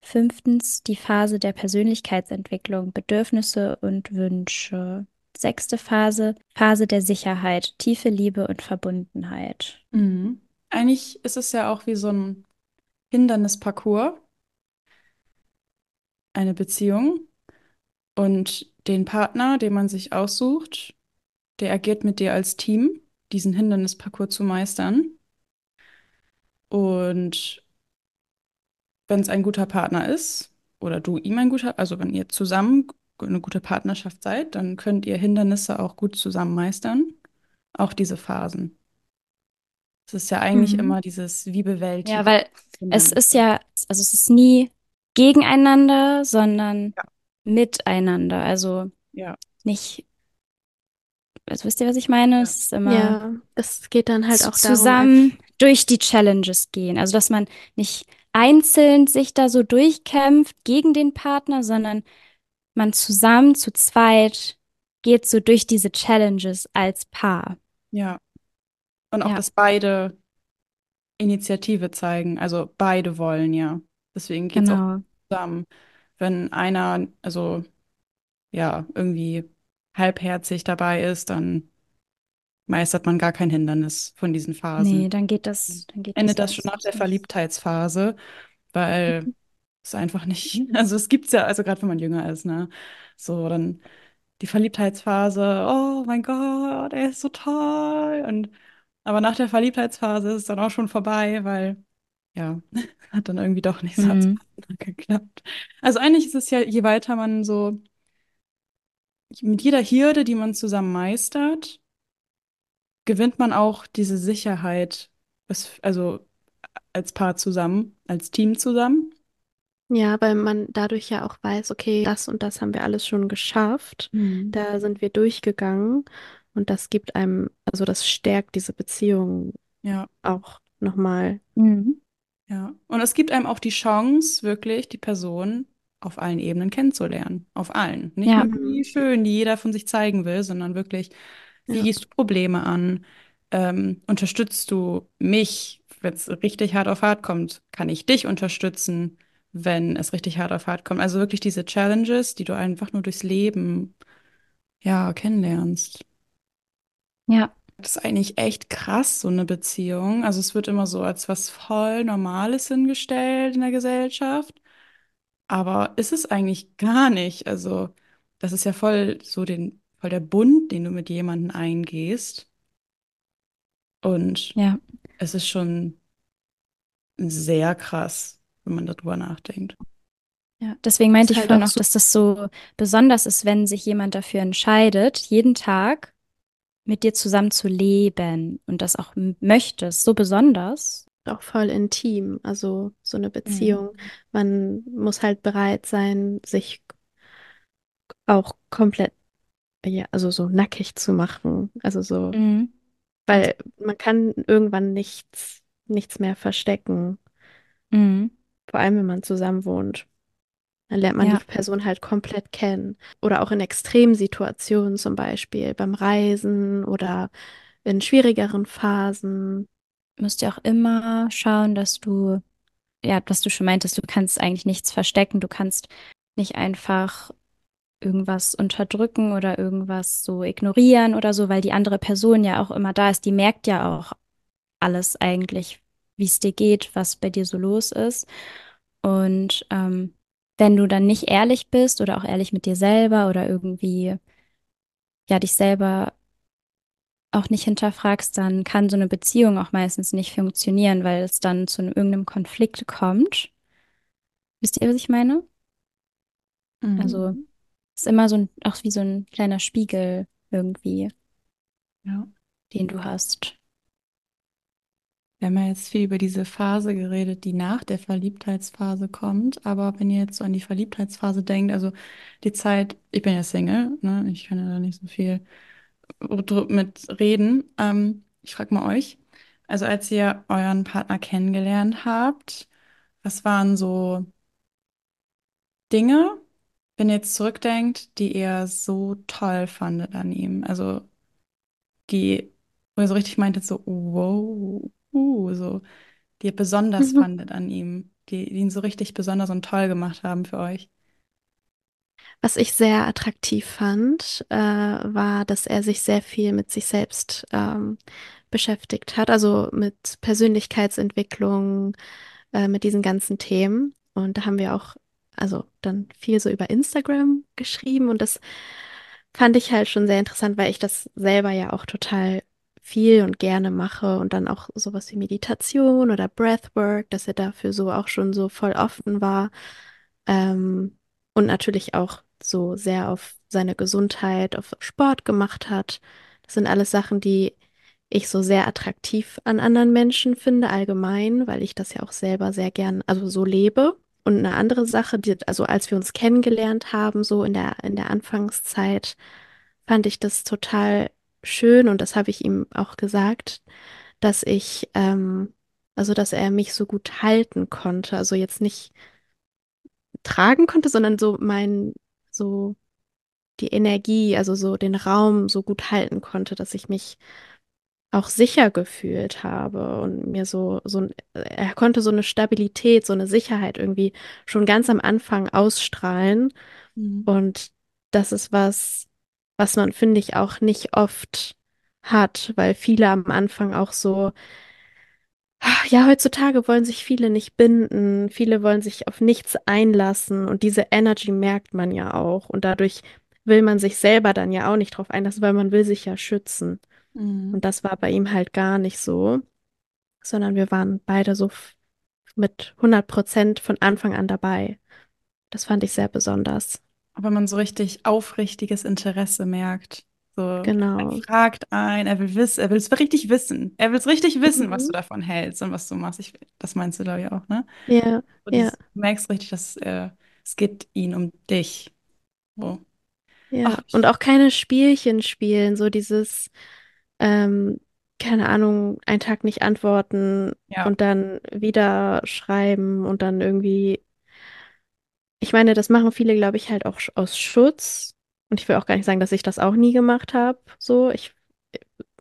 Fünftens die Phase der Persönlichkeitsentwicklung, Bedürfnisse und Wünsche. Sechste Phase, Phase der Sicherheit, tiefe Liebe und Verbundenheit. Mhm. Eigentlich ist es ja auch wie so ein Hindernisparcours, eine Beziehung. Und den Partner, den man sich aussucht, der agiert mit dir als Team, diesen Hindernisparcours zu meistern. Und wenn es ein guter Partner ist, oder du ihm ein guter, also wenn ihr zusammen eine gute Partnerschaft seid, dann könnt ihr Hindernisse auch gut zusammen meistern. Auch diese Phasen. Es ist ja eigentlich Mhm. immer dieses, wie Ja, bewältigen weil es ist ja, also es ist nie gegeneinander, sondern Ja. miteinander. Also Ja. nicht, also wisst ihr, was ich meine? Ja. Es ist immer Ja, es geht dann halt auch darum, zusammen durch die Challenges gehen. Also, dass man nicht einzeln sich da so durchkämpft gegen den Partner, sondern man zusammen zu zweit geht so durch diese Challenges als Paar. Ja. Und auch, Ja. dass beide Initiative zeigen. Also beide wollen ja. Deswegen geht es auch Genau. zusammen. Wenn einer, also ja, irgendwie halbherzig dabei ist, dann meistert man gar kein Hindernis von diesen Phasen. Nee, dann geht das, dann geht Endet das das schon nach der. Verliebtheitsphase, weil es einfach nicht, also es gibt's ja, also gerade wenn man jünger ist, ne? So, dann die Verliebtheitsphase, oh mein Gott, er ist so toll. Und aber nach der Verliebtheitsphase ist es dann auch schon vorbei, weil ja, hat dann irgendwie doch nicht so Mhm. Geklappt. Also eigentlich ist es ja, je weiter man so mit jeder Hürde, die man zusammen meistert, gewinnt man auch diese Sicherheit, also als Paar zusammen, als Team zusammen. Ja, weil man dadurch ja auch weiß, okay, das und das haben wir alles schon geschafft. Mhm. Da sind wir durchgegangen und das gibt einem, also das stärkt diese Beziehung Ja, auch nochmal. Mhm. ja. Und es gibt einem auch die Chance, wirklich die Person auf allen Ebenen kennenzulernen. Auf allen. Nicht Ja. nur die schön, die jeder von sich zeigen will, sondern wirklich, wie Ja. gehst du Probleme an? Ähm, unterstützt du mich, wenn es richtig hart auf hart kommt? Kann ich dich unterstützen, wenn es richtig hart auf hart kommt? Also wirklich diese Challenges, die du einfach nur durchs Leben, ja, kennenlernst. Ja. Das ist eigentlich echt krass, so eine Beziehung. Also es wird immer so als was voll Normales hingestellt in der Gesellschaft. Aber ist es eigentlich gar nicht. Also das ist ja voll so den, voll der Bund, den du mit jemandem eingehst. Und Ja. es ist schon sehr krass, wenn man darüber nachdenkt. Ja, deswegen meinte ich halt vorhin auch so- dass das so besonders ist, wenn sich jemand dafür entscheidet, jeden Tag mit dir zusammen zu leben und das auch m- möchte. Ist so besonders. auch voll intim, also so eine Beziehung. Man muss halt bereit sein, sich auch komplett, ja, also so nackig zu machen. Also so, Mhm. weil man kann irgendwann nichts nichts mehr verstecken. Mhm. Vor allem, wenn man zusammen wohnt. Dann lernt man die Ja, Person halt komplett kennen. Oder auch in Extremsituationen, zum Beispiel beim Reisen oder in schwierigeren Phasen. musst ja auch immer schauen, dass du, ja, was du schon meintest, du kannst eigentlich nichts verstecken. Du kannst nicht einfach irgendwas unterdrücken oder irgendwas so ignorieren oder so, weil die andere Person ja auch immer da ist. Die merkt ja auch alles eigentlich, wie es dir geht, was bei dir so los ist. Und ähm, wenn du dann nicht ehrlich bist oder auch ehrlich mit dir selber oder irgendwie, ja, dich selber auch nicht hinterfragst, dann kann so eine Beziehung auch meistens nicht funktionieren, weil es dann zu einem, irgendeinem Konflikt kommt. Wisst ihr, was ich meine? Also, Mhm. es ist immer so ein, auch wie so ein kleiner Spiegel irgendwie, Ja. den du hast. Wir haben ja jetzt viel über diese Phase geredet, die nach der Verliebtheitsphase kommt. Aber wenn ihr jetzt so an die Verliebtheitsphase denkt, also die Zeit, ich bin ja Single, ne? Ich kann ja da nicht so viel mit reden. Ähm, ich frage mal euch, also als ihr euren Partner kennengelernt habt, was waren so Dinge, wenn ihr jetzt zurückdenkt, die ihr so toll fandet an ihm? Also die, wo ihr so richtig meintet, so, wow, uh, so. die ihr besonders Mhm. fandet an ihm, die, die ihn so richtig besonders und toll gemacht haben für euch? Was ich sehr attraktiv fand, äh, war, dass er sich sehr viel mit sich selbst ähm, beschäftigt hat, also mit Persönlichkeitsentwicklung, äh, mit diesen ganzen Themen. Und da haben wir auch, also dann viel so über Instagram geschrieben und das fand ich halt schon sehr interessant, weil ich das selber ja auch total viel und gerne mache und dann auch sowas wie Meditation oder Breathwork, dass er dafür so auch schon so voll offen war. Ähm, und natürlich auch so sehr auf seine Gesundheit, auf Sport gemacht hat. Das sind alles Sachen, die ich so sehr attraktiv an anderen Menschen finde, allgemein, weil ich das ja auch selber sehr gern, also so lebe. Und eine andere Sache, die, also als wir uns kennengelernt haben, so in der, in der Anfangszeit, fand ich das total schön und das habe ich ihm auch gesagt, dass ich, ähm, also dass er mich so gut halten konnte. Also jetzt nicht tragen konnte, sondern so mein, so die Energie, also so den Raum so gut halten konnte, dass ich mich auch sicher gefühlt habe und mir so, so, ein- er konnte so eine Stabilität, so eine Sicherheit irgendwie schon ganz am Anfang ausstrahlen. Mhm. Und das ist was, was man, finde ich, auch nicht oft hat, weil viele am Anfang auch so ja, heutzutage wollen sich viele nicht binden, viele wollen sich auf nichts einlassen und diese Energy merkt man ja auch und dadurch will man sich selber dann ja auch nicht drauf einlassen, weil man will sich ja schützen. Mhm. Und das war bei ihm halt gar nicht so, sondern wir waren beide so mit hundert Prozent von Anfang an dabei. Das fand ich sehr besonders. Aber man so richtig aufrichtiges Interesse merkt. So, er Genau. fragt ein, er will wissen, er will es richtig wissen. Er will es richtig wissen, was du Mhm. davon hältst und was du machst. Ich, das meinst du, glaube ich, auch, ne? Ja, So ja, du merkst richtig, dass äh, es geht ihn um dich. So. ja. Ach, Und auch keine Spielchen spielen, so dieses ähm, keine Ahnung, einen Tag nicht antworten ja. und dann wieder schreiben und dann irgendwie, ich meine, das machen viele, glaube ich, halt auch sch- aus Schutz. Und ich will auch gar nicht sagen, dass ich das auch nie gemacht habe. So, ich,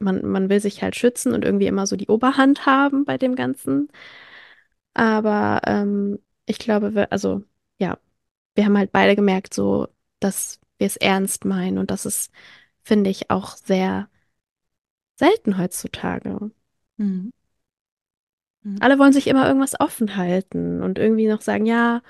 man, man will sich halt schützen und irgendwie immer so die Oberhand haben bei dem Ganzen. Aber ähm, ich glaube, wir, also ja, wir haben halt beide gemerkt, so, dass wir es ernst meinen und das ist, finde ich, auch sehr selten heutzutage. Mhm. Mhm. Alle wollen sich immer irgendwas offen halten und irgendwie noch sagen, ja,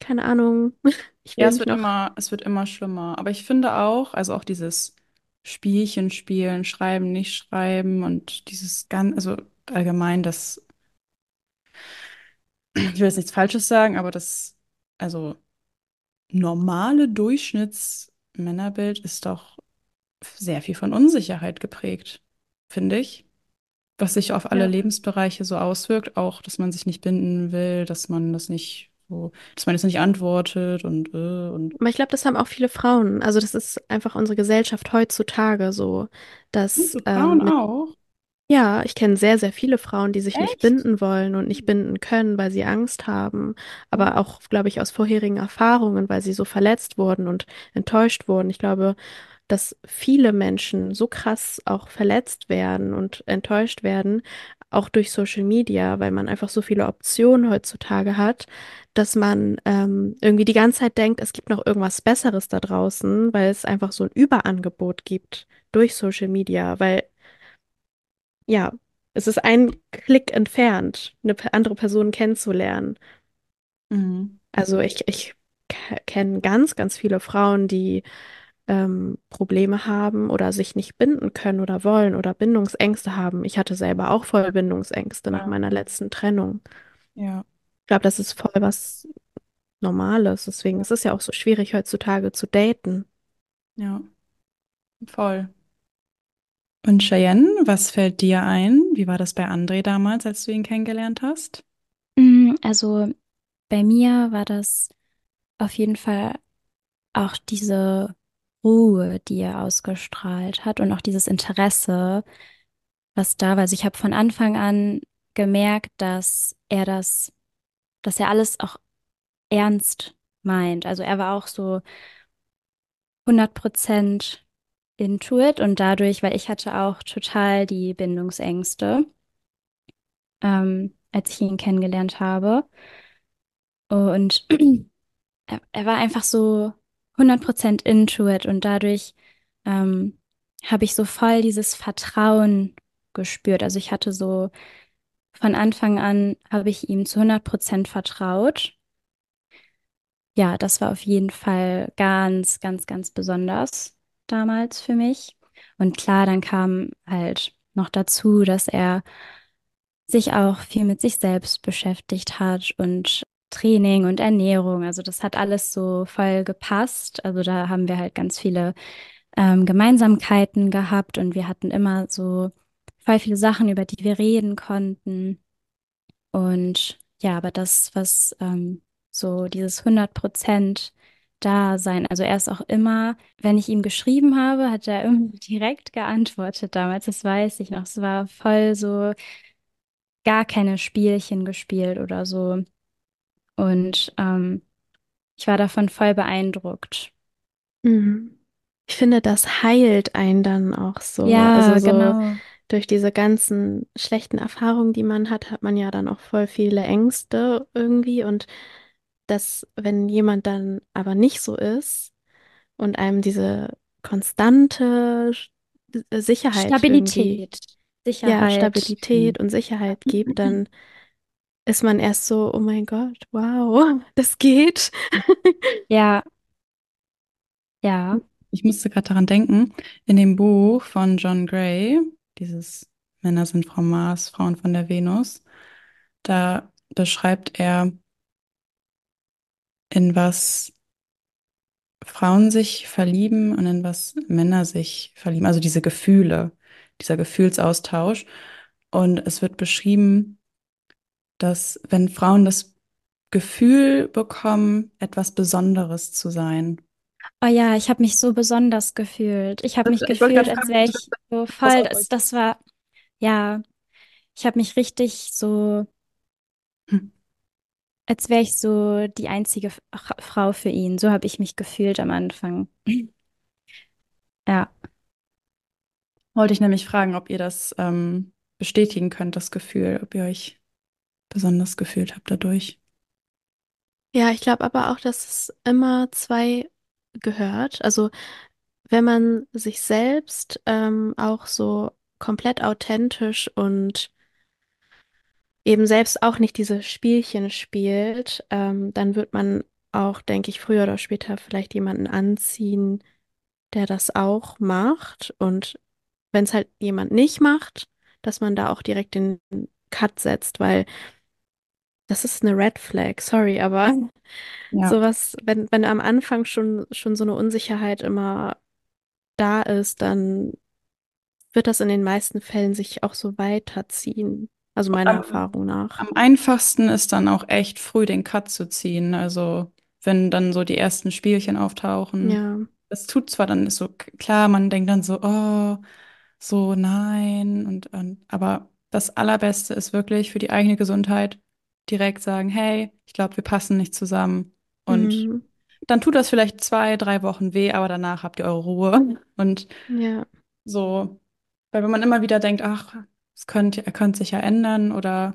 keine Ahnung, ich Ja, es wird noch. immer, es wird immer schlimmer. Aber ich finde auch, also auch dieses Spielchen spielen, schreiben, nicht schreiben und dieses ganz, also allgemein das, ich will jetzt nichts Falsches sagen, aber das, also normale Durchschnittsmännerbild ist doch sehr viel von Unsicherheit geprägt, finde ich. Was sich auf alle Ja. Lebensbereiche so auswirkt, auch, dass man sich nicht binden will, dass man das nicht so, dass man jetzt nicht antwortet und äh, und Aber ich glaube, das haben auch viele Frauen. Also das ist einfach unsere Gesellschaft heutzutage so, dass und ähm, Frauen mit, auch. Ja, ich kenne sehr, sehr viele Frauen, die sich nicht Echt? binden wollen und nicht binden können, weil sie Angst haben. Aber auch, glaube ich, aus vorherigen Erfahrungen, weil sie so verletzt wurden und enttäuscht wurden. Ich glaube, dass viele Menschen so krass auch verletzt werden und enttäuscht werden, auch durch Social Media, weil man einfach so viele Optionen heutzutage hat, dass man ähm, irgendwie die ganze Zeit denkt, es gibt noch irgendwas Besseres da draußen, weil es einfach so ein Überangebot gibt durch Social Media, weil ja, es ist ein Klick entfernt, eine andere Person kennenzulernen. Mhm. Also ich, ich kenne ganz, ganz viele Frauen, die ähm, Probleme haben oder sich nicht binden können oder wollen oder Bindungsängste haben. Ich hatte selber auch voll Bindungsängste nach Ja. meiner letzten Trennung. Ja. Ich glaube, das ist voll was Normales. Deswegen ist es ja auch so schwierig heutzutage zu daten. Ja. Voll. Und Cheyenne, was fällt dir ein? Wie war das bei André damals, als du ihn kennengelernt hast? Mm, Also bei mir war das auf jeden Fall auch diese Ruhe, die er ausgestrahlt hat und auch dieses Interesse, was da war. Also ich habe von Anfang an gemerkt, dass er das, dass er alles auch ernst meint. Also er war auch so hundert Prozent into it und dadurch, weil ich hatte auch total die Bindungsängste, ähm, als ich ihn kennengelernt habe. Und er, er war einfach so hundert Prozent into it und dadurch ähm, habe ich so voll dieses Vertrauen gespürt. Also ich hatte so von Anfang an habe ich ihm zu hundert Prozent vertraut. Ja, das war auf jeden Fall ganz, ganz, ganz besonders damals für mich. Und klar, dann kam halt noch dazu, dass er sich auch viel mit sich selbst beschäftigt hat und Training und Ernährung. Also das hat alles so voll gepasst. Also da haben wir halt ganz viele ähm, Gemeinsamkeiten gehabt und wir hatten immer so voll viele Sachen, über die wir reden konnten. Und ja, aber das, was ähm, so dieses hundert Prozent Dasein, also er ist auch immer, wenn ich ihm geschrieben habe, hat er immer direkt geantwortet damals, das weiß ich noch. Es war voll so gar keine Spielchen gespielt oder so. Und ähm, ich war davon voll beeindruckt. Mhm. Ich finde, das heilt einen dann auch so. Also Ja, so genau. durch diese ganzen schlechten Erfahrungen, die man hat, hat man ja dann auch voll viele Ängste irgendwie. Und dass, wenn jemand dann aber nicht so ist und einem diese konstante Sch- Sicherheit irgendwie, Stabilität, ja, Sicherheit. Stabilität und Sicherheit gibt, dann ist man erst so, oh mein Gott, wow, das geht. Ja, ja. Ich musste gerade daran denken, in dem Buch von John Gray, dieses Männer sind vom Mars, Frauen von der Venus, da beschreibt er, in was Frauen sich verlieben und in was Männer sich verlieben. Also diese Gefühle, dieser Gefühlsaustausch. Und es wird beschrieben, dass wenn Frauen das Gefühl bekommen, etwas Besonderes zu sein. Oh ja, ich habe mich so besonders gefühlt. Ich habe mich ich gefühlt, als wäre ich so voll, das, das war, ja, ich habe mich richtig so, Hm. als wäre ich so die einzige Frau für ihn. So habe ich mich gefühlt am Anfang. Ja. Wollte ich nämlich fragen, ob ihr das ähm, bestätigen könnt, das Gefühl, ob ihr euch besonders gefühlt habt dadurch. Ja, ich glaube aber auch, dass es immer zwei gehört. Also wenn man sich selbst ähm, auch so komplett authentisch und eben selbst auch nicht diese Spielchen spielt, ähm, dann wird man auch, denke ich, früher oder später vielleicht jemanden anziehen, der das auch macht. Und wenn es halt jemand nicht macht, dass man da auch direkt den Cut setzt, weil das ist eine Red Flag, sorry, aber Ja. sowas, wenn, wenn am Anfang schon, schon so eine Unsicherheit immer da ist, dann wird das in den meisten Fällen sich auch so weiterziehen. Also meiner Am, Erfahrung nach. am einfachsten ist dann auch echt früh den Cut zu ziehen. Also wenn dann so die ersten Spielchen auftauchen. Ja. Es tut zwar dann ist so klar, man denkt dann so, oh, so nein und, und aber das Allerbeste ist wirklich für die eigene Gesundheit direkt sagen, hey, ich glaube, wir passen nicht zusammen und Mhm. dann tut das vielleicht zwei, drei Wochen weh, aber danach habt ihr eure Ruhe und Ja. so, weil wenn man immer wieder denkt, ach, es könnte, er könnte sich ja ändern oder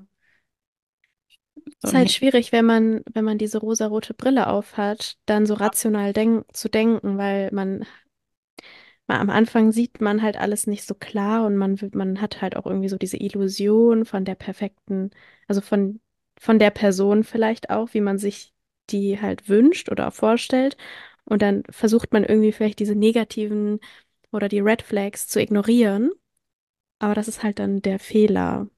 so, Ist halt schwierig, wenn man, wenn man diese rosarote Brille aufhat, dann so rational denk zu denken, weil man, man am Anfang sieht man halt alles nicht so klar und man, man hat halt auch irgendwie so diese Illusion von der perfekten, also von, von der Person vielleicht auch, wie man sich die halt wünscht oder vorstellt. Und dann versucht man irgendwie vielleicht diese negativen oder die Red Flags zu ignorieren. Aber das ist halt dann der Fehler.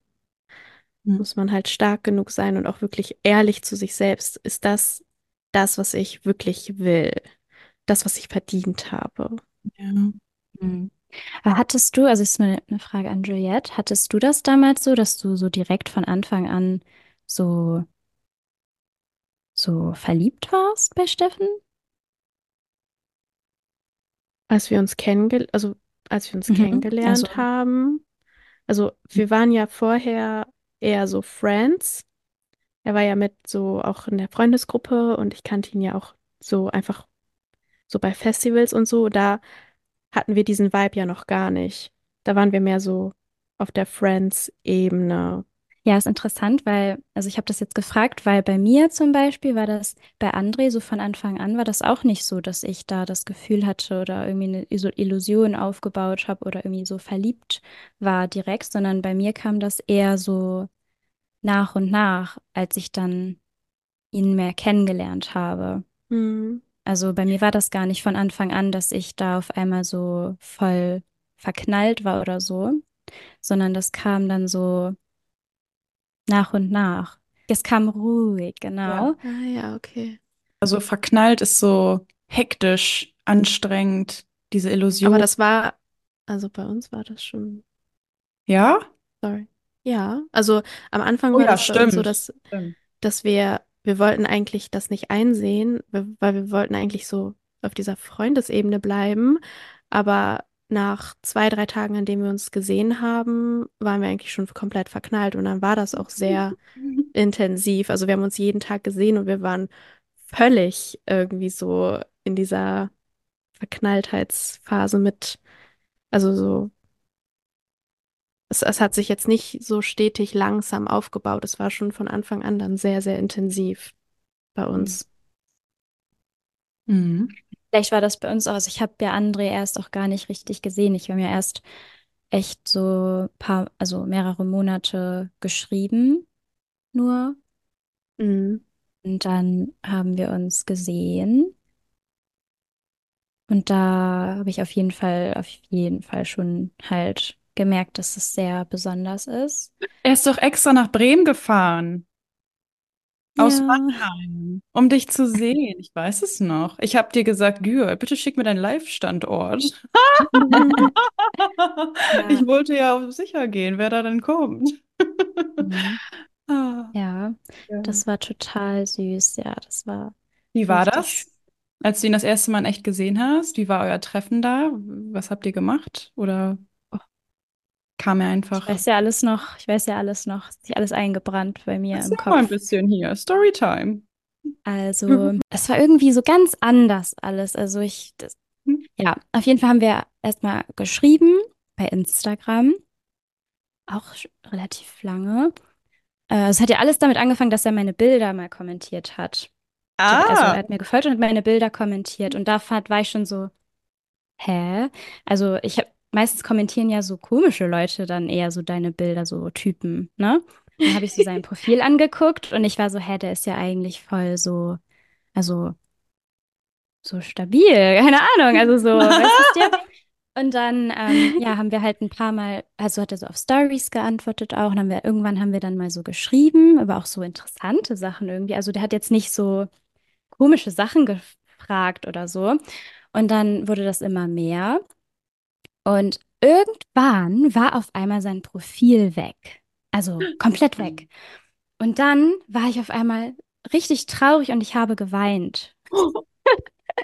Hm. muss man halt stark genug sein und auch wirklich ehrlich zu sich selbst. Ist das das, was ich wirklich will? Das, was ich verdient habe? Ja. Mhm. Aber hattest du, also ist mal eine Frage an Juliette, hattest du das damals so, dass du so direkt von Anfang an so, so verliebt warst bei Steffen? Als wir uns kennengel also als wir uns Mhm. kennengelernt Also, haben, also wir waren ja vorher eher so Friends. Er war ja mit so auch in der Freundesgruppe und ich kannte ihn ja auch so einfach so bei Festivals und so. Da hatten wir diesen Vibe ja noch gar nicht. Da waren wir mehr so auf der Friends-Ebene. Ja, ist interessant, weil, also ich habe das jetzt gefragt, weil bei mir zum Beispiel war das, bei André so von Anfang an war das auch nicht so, dass ich da das Gefühl hatte oder irgendwie eine Iso- Illusion aufgebaut habe oder irgendwie so verliebt war direkt, sondern bei mir kam das eher so nach und nach, als ich dann ihn mehr kennengelernt habe. Hm. Also bei mir war das gar nicht von Anfang an, dass ich da auf einmal so voll verknallt war oder so, sondern das kam dann so nach und nach. Es kam ruhig, genau. Ja. Ah ja, okay. Also verknallt ist so hektisch, anstrengend, diese Aber Illusion. das war, also bei uns war das schon, Ja? sorry. Ja, also am Anfang Oh war ja, das uns so, stimmt. dass, Stimmt. dass wir, wir wollten eigentlich das nicht einsehen, weil wir wollten eigentlich so auf dieser Freundesebene bleiben. Aber nach zwei, drei Tagen, an denen wir uns gesehen haben, waren wir eigentlich schon komplett verknallt. Und dann war das auch sehr intensiv. Also wir haben uns jeden Tag gesehen und wir waren völlig irgendwie so in dieser Verknalltheitsphase mit, also so, es, es hat sich jetzt nicht so stetig langsam aufgebaut. Es war schon von Anfang an dann sehr, sehr intensiv bei uns. Mhm. Vielleicht war das bei uns auch. Also ich habe ja André erst auch gar nicht richtig gesehen. Ich habe mir erst echt so paar, also mehrere Monate geschrieben, nur. Mhm. Und dann haben wir uns gesehen. Und da habe ich auf jeden Fall, auf jeden Fall schon halt gemerkt, dass es sehr besonders ist. Er ist doch extra nach Bremen gefahren, aus Ja. Mannheim, um dich zu sehen. Ich weiß es noch. Ich habe dir gesagt, Gür, bitte schick mir deinen Live-Standort. Ich Ja. wollte ja auf sicher gehen, wer da denn kommt. Mhm. Ah, Ja, ja. das war total süß. Ja, das war Wie war das, als du ihn das erste Mal in echt gesehen hast? Wie war euer Treffen da? Was habt ihr gemacht? Oder kam er Ich einfach? weiß ja alles noch, ich weiß ja alles noch, ist sich alles eingebrannt bei mir im Erzähl mal ein Kopf. bisschen hier. Storytime. Also, es war irgendwie so ganz anders alles. Also ich, das, ja, auf jeden Fall haben wir erstmal geschrieben bei Instagram, auch relativ lange. Äh, es hat ja alles damit angefangen, dass er meine Bilder mal kommentiert hat. Also Ah, er hat mir gefolgt und hat meine Bilder kommentiert. Und da war ich schon so, hä? Also ich habe meistens kommentieren ja so komische Leute dann eher so deine Bilder, so Typen, ne? Dann habe ich so sein Profil angeguckt und ich war so, hä, der ist ja eigentlich voll so, also so stabil, keine Ahnung, also so, weißt du? Und dann, ähm, ja, haben wir halt ein paar Mal, also hat er so auf Stories geantwortet auch, und haben wir, irgendwann haben wir dann mal so geschrieben, aber auch so interessante Sachen irgendwie. Also der hat jetzt nicht so komische Sachen gefragt oder so. Und dann wurde das immer mehr. Und irgendwann war auf einmal sein Profil weg. Also komplett weg. Und dann war ich auf einmal richtig traurig und ich habe geweint.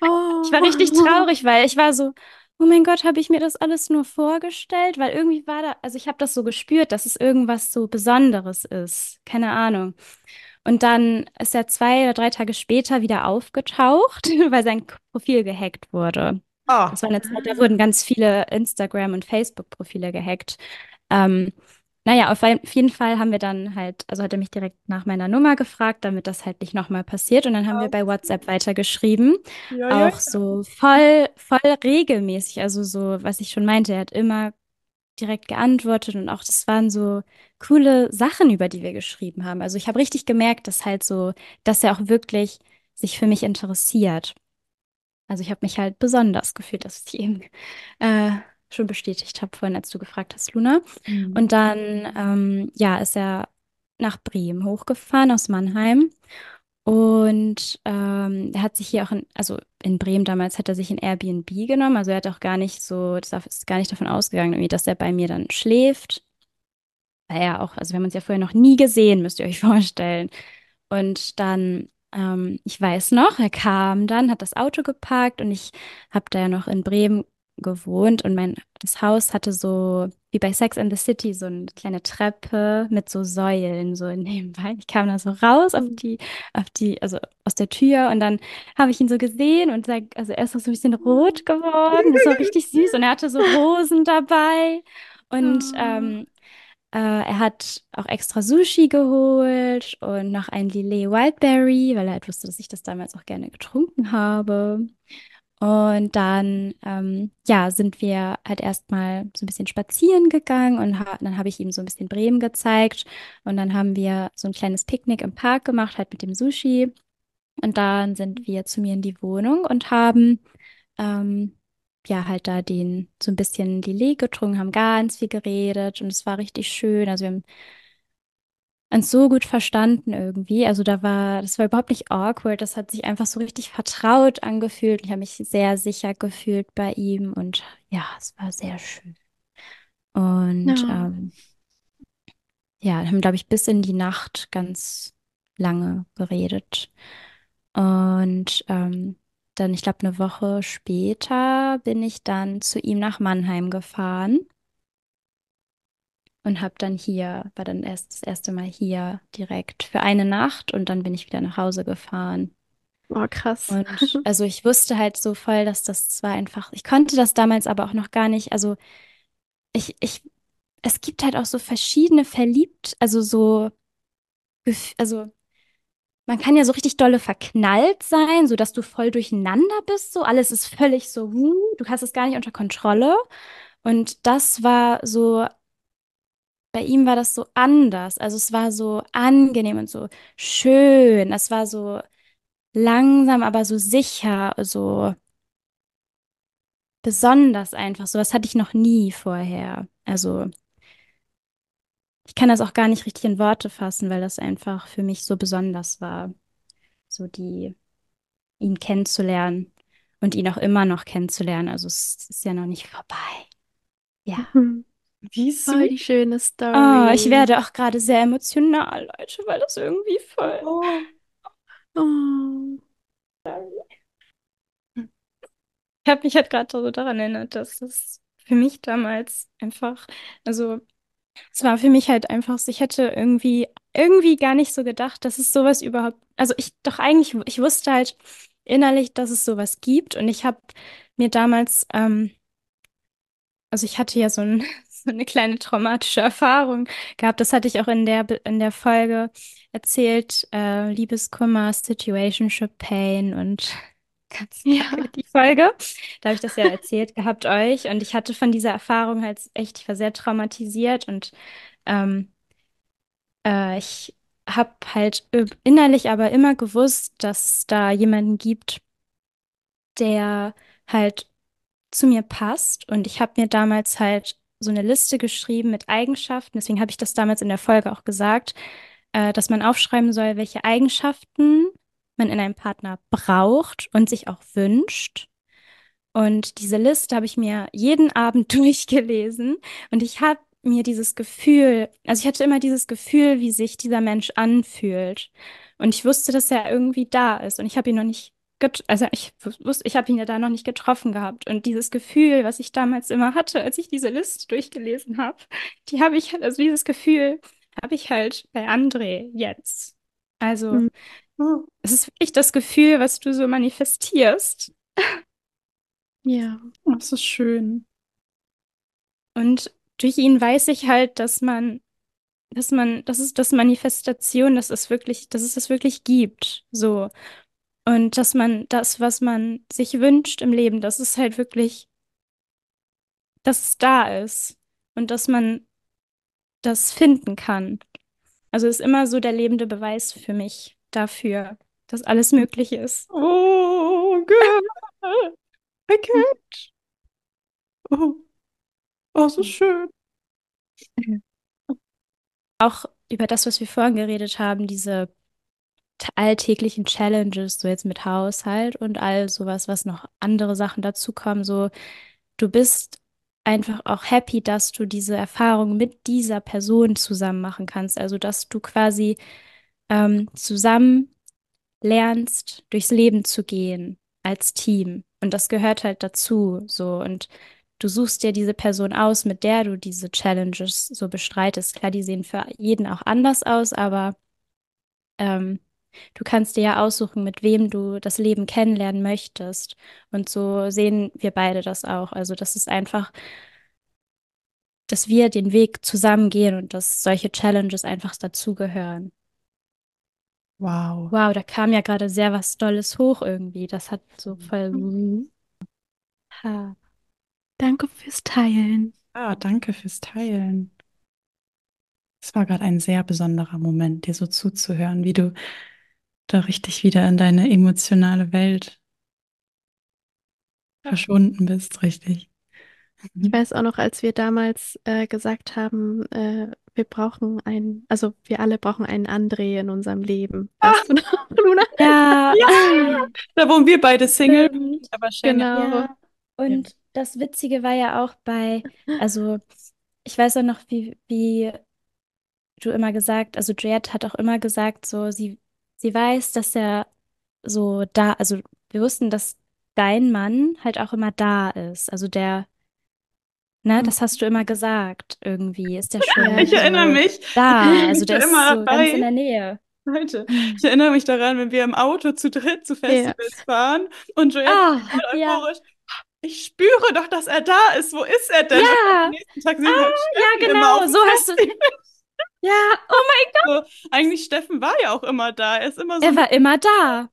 Oh. Ich war richtig traurig, weil ich war so, oh mein Gott, habe ich mir das alles nur vorgestellt? Weil irgendwie war da, also ich habe das so gespürt, dass es irgendwas so Besonderes ist. Keine Ahnung. Und dann ist er zwei oder drei Tage später wieder aufgetaucht, weil sein Profil gehackt wurde. Oh. Das war eine Zeit, da wurden ganz viele Instagram- und Facebook-Profile gehackt. Ähm, naja, auf jeden Fall haben wir dann halt, also hat er mich direkt nach meiner Nummer gefragt, damit das halt nicht nochmal passiert. Und dann haben wir bei WhatsApp weitergeschrieben. Ja, ja, Auch so voll, voll regelmäßig. Also so, was ich schon meinte, er hat immer direkt geantwortet und auch das waren so coole Sachen, über die wir geschrieben haben. Also ich habe richtig gemerkt, dass halt so, dass er auch wirklich sich für mich interessiert. Also ich habe mich halt besonders gefühlt, dass ich eben äh, schon bestätigt habe vorhin, als du gefragt hast, Luna. Mhm. Und dann, ähm, ja, ist er nach Bremen hochgefahren aus Mannheim. Und ähm, er hat sich hier auch in, also in Bremen damals hat er sich ein Airbnb genommen. Also er hat auch gar nicht so, das ist gar nicht davon ausgegangen, irgendwie, dass er bei mir dann schläft. Weil er auch, also wir haben uns ja vorher noch nie gesehen, müsst ihr euch vorstellen. Und dann, ähm, ich weiß noch, er kam dann, hat das Auto geparkt und ich habe da ja noch in Bremen gewohnt und mein das Haus hatte so wie bei Sex and the City so eine kleine Treppe mit so Säulen so nebenbei. Ich kam da so raus auf die auf die also aus der Tür und dann habe ich ihn so gesehen und sag, also er ist so ein bisschen rot geworden, war richtig süß und er hatte so Rosen dabei und Oh. ähm, äh, er hat auch extra Sushi geholt und noch ein Lillet Wildberry, weil er halt wusste, dass ich das damals auch gerne getrunken habe. Und dann, ähm, ja, sind wir halt erstmal so ein bisschen spazieren gegangen und ha dann habe ich ihm so ein bisschen Bremen gezeigt. Und dann haben wir so ein kleines Picknick im Park gemacht, halt mit dem Sushi. Und dann sind wir zu mir in die Wohnung und haben, ähm, ja, halt da den, so ein bisschen Lillet getrunken, haben ganz viel geredet und es war richtig schön. Also wir haben uns so gut verstanden irgendwie. Also da war, das war überhaupt nicht awkward. Das hat sich einfach so richtig vertraut angefühlt. Ich habe mich sehr sicher gefühlt bei ihm und ja, es war sehr schön. Und Ja. ähm, ja, haben, glaube ich, bis in die Nacht ganz lange geredet. Und ähm, dann, ich glaube, eine Woche später bin ich dann zu ihm nach Mannheim gefahren und habe dann hier, war dann erst das erste Mal hier direkt für eine Nacht und dann bin ich wieder nach Hause gefahren. Oh, krass. Und also ich wusste halt so voll, dass das zwar einfach, ich konnte das damals aber auch noch gar nicht, also ich, ich, es gibt halt auch so verschiedene verliebt, also so, also man kann ja so richtig dolle verknallt sein, so dass du voll durcheinander bist, so alles ist völlig so, du hast es gar nicht unter Kontrolle. Und das war so bei ihm war das so anders. Also es war so angenehm und so schön. Es war so langsam, aber so sicher, so besonders einfach. So was hatte ich noch nie vorher. Also ich kann das auch gar nicht richtig in Worte fassen, weil das einfach für mich so besonders war. So die, ihn kennenzulernen und ihn auch immer noch kennenzulernen. Also es ist ja noch nicht vorbei. Ja. Mhm. Wie Voll süß. die schöne Oh, ich Story. werde auch gerade sehr emotional, Leute, weil das irgendwie voll. Oh. Oh. Ich habe mich halt gerade so daran erinnert, dass das für mich damals einfach, also es war für mich halt einfach, ich hätte irgendwie, irgendwie gar nicht so gedacht, dass es sowas überhaupt, also ich doch eigentlich, ich wusste halt innerlich, dass es sowas gibt. Und ich habe mir damals, ähm, also ich hatte ja so, ein, so eine kleine traumatische Erfahrung gehabt, das hatte ich auch in der, in der Folge erzählt, äh, Liebeskummer, Situationship Pain und ganz Ja. die Folge. Da habe ich das ja erzählt gehabt euch und ich hatte von dieser Erfahrung halt echt, ich war sehr traumatisiert und ähm, äh, ich habe halt innerlich aber immer gewusst, dass es da jemanden gibt, der halt zu mir passt. Und ich habe mir damals halt so eine Liste geschrieben mit Eigenschaften. Deswegen habe ich das damals in der Folge auch gesagt, äh, dass man aufschreiben soll, welche Eigenschaften man in einem Partner braucht und sich auch wünscht. Und diese Liste habe ich mir jeden Abend durchgelesen und ich habe mir dieses Gefühl, also ich hatte immer dieses Gefühl, wie sich dieser Mensch anfühlt. Und ich wusste, dass er irgendwie da ist und ich habe ihn noch nicht also ich wusste, ich habe ihn ja da noch nicht getroffen gehabt. Und dieses Gefühl, was ich damals immer hatte, als ich diese Liste durchgelesen habe, die habe ich, also dieses Gefühl habe ich halt bei André jetzt. Also, Mhm. Es ist wirklich das Gefühl, was du so manifestierst. Ja. Oh, das ist schön. Und durch ihn weiß ich halt, dass man, dass man, das ist das Manifestation, dass es wirklich, dass es das wirklich gibt. So. Und dass man das, was man sich wünscht im Leben, dass es halt wirklich, dass es da ist. Und dass man das finden kann. Also ist immer so der lebende Beweis für mich dafür, dass alles möglich ist. Oh, good. I can't. Oh, oh, so schön. Auch über das, was wir vorhin geredet haben, diese alltäglichen Challenges, so jetzt mit Haushalt und all sowas, was noch andere Sachen dazukommen, so du bist einfach auch happy, dass du diese Erfahrung mit dieser Person zusammen machen kannst. Also, dass du quasi ähm, zusammen lernst, durchs Leben zu gehen als Team. Und das gehört halt dazu, so. Und du suchst dir diese Person aus, mit der du diese Challenges so bestreitest. Klar, die sehen für jeden auch anders aus, aber ähm, du kannst dir ja aussuchen, mit wem du das Leben kennenlernen möchtest. Und so sehen wir beide das auch. Also, das ist einfach, dass wir den Weg zusammen gehen und dass solche Challenges einfach dazugehören. Wow. Wow, da kam ja gerade sehr was Dolles hoch irgendwie. Das hat so voll. Mhm. Ha. Danke fürs Teilen. Ah, danke fürs Teilen. Es war gerade ein sehr besonderer Moment, dir so zuzuhören, wie du da richtig wieder in deine emotionale Welt verschwunden bist, richtig. Ich weiß auch noch, als wir damals äh, gesagt haben, äh, wir brauchen einen, also wir alle brauchen einen André in unserem Leben. Weißt du noch, Luna? Ja, Ja, da wo wir beide Single, stimmt. aber Shannon. Genau. Ja. Und das Witzige war ja auch bei, also ich weiß auch noch, wie, wie du immer gesagt, also Juliette hat auch immer gesagt, so sie, sie weiß, dass er so da, also wir wussten, dass dein Mann halt auch immer da ist. Also der, ne, das hast du immer gesagt, irgendwie ist der schon Ja, Ich erinnere mich. da. Also der ist immer so ganz in dabei. der Nähe. Leute, ich erinnere mich daran, wenn wir im Auto zu dritt zu Festivals fahren und Joanne Ah, voll ja. euphorisch. Ich spüre doch, dass er da ist. Wo ist er denn? Ja, am nächsten Tag sehen wir halt ja, genau, so hast du. Ja, oh mein So, eigentlich Steffen war ja auch immer da. Er ist immer so Er war immer da.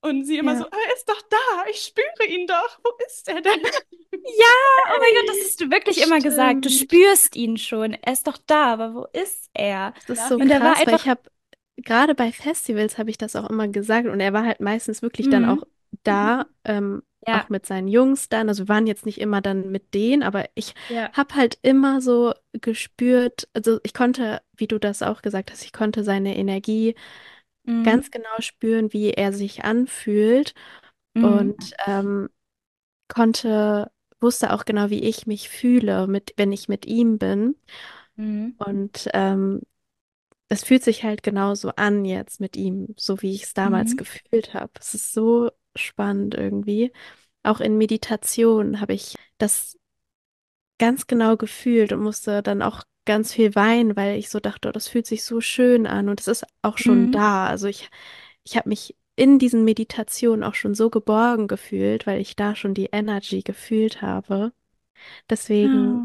Und sie immer Ja. so, er ist doch da. Ich spüre ihn doch. Wo ist er denn? Ja, oh mein Gott, das hast du wirklich immer gesagt. Du Stimmt. spürst ihn schon. Er ist doch da, aber wo ist er? Das ist so Und er war krass, weil einfach- ich habe, gerade bei Festivals habe ich das auch immer gesagt und er war halt meistens wirklich dann Mhm. auch da, ähm, Ja, auch mit seinen Jungs dann. Also wir waren jetzt nicht immer dann mit denen, aber ich ja. habe halt immer so gespürt, also ich konnte, wie du das auch gesagt hast, ich konnte seine Energie Mhm. ganz genau spüren, wie er sich anfühlt Mhm. und ähm, konnte, wusste auch genau, wie ich mich fühle, mit, wenn ich mit ihm bin. Mhm. Und ähm, es fühlt sich halt genauso an jetzt mit ihm, so wie ich es damals Mhm. gefühlt habe. Es ist so spannend irgendwie. Auch in Meditation habe ich das ganz genau gefühlt und musste dann auch ganz viel weinen, weil ich so dachte, oh, das fühlt sich so schön an und es ist auch schon Mhm. da. Also ich, ich habe mich in diesen Meditationen auch schon so geborgen gefühlt, weil ich da schon die Energy gefühlt habe. Deswegen,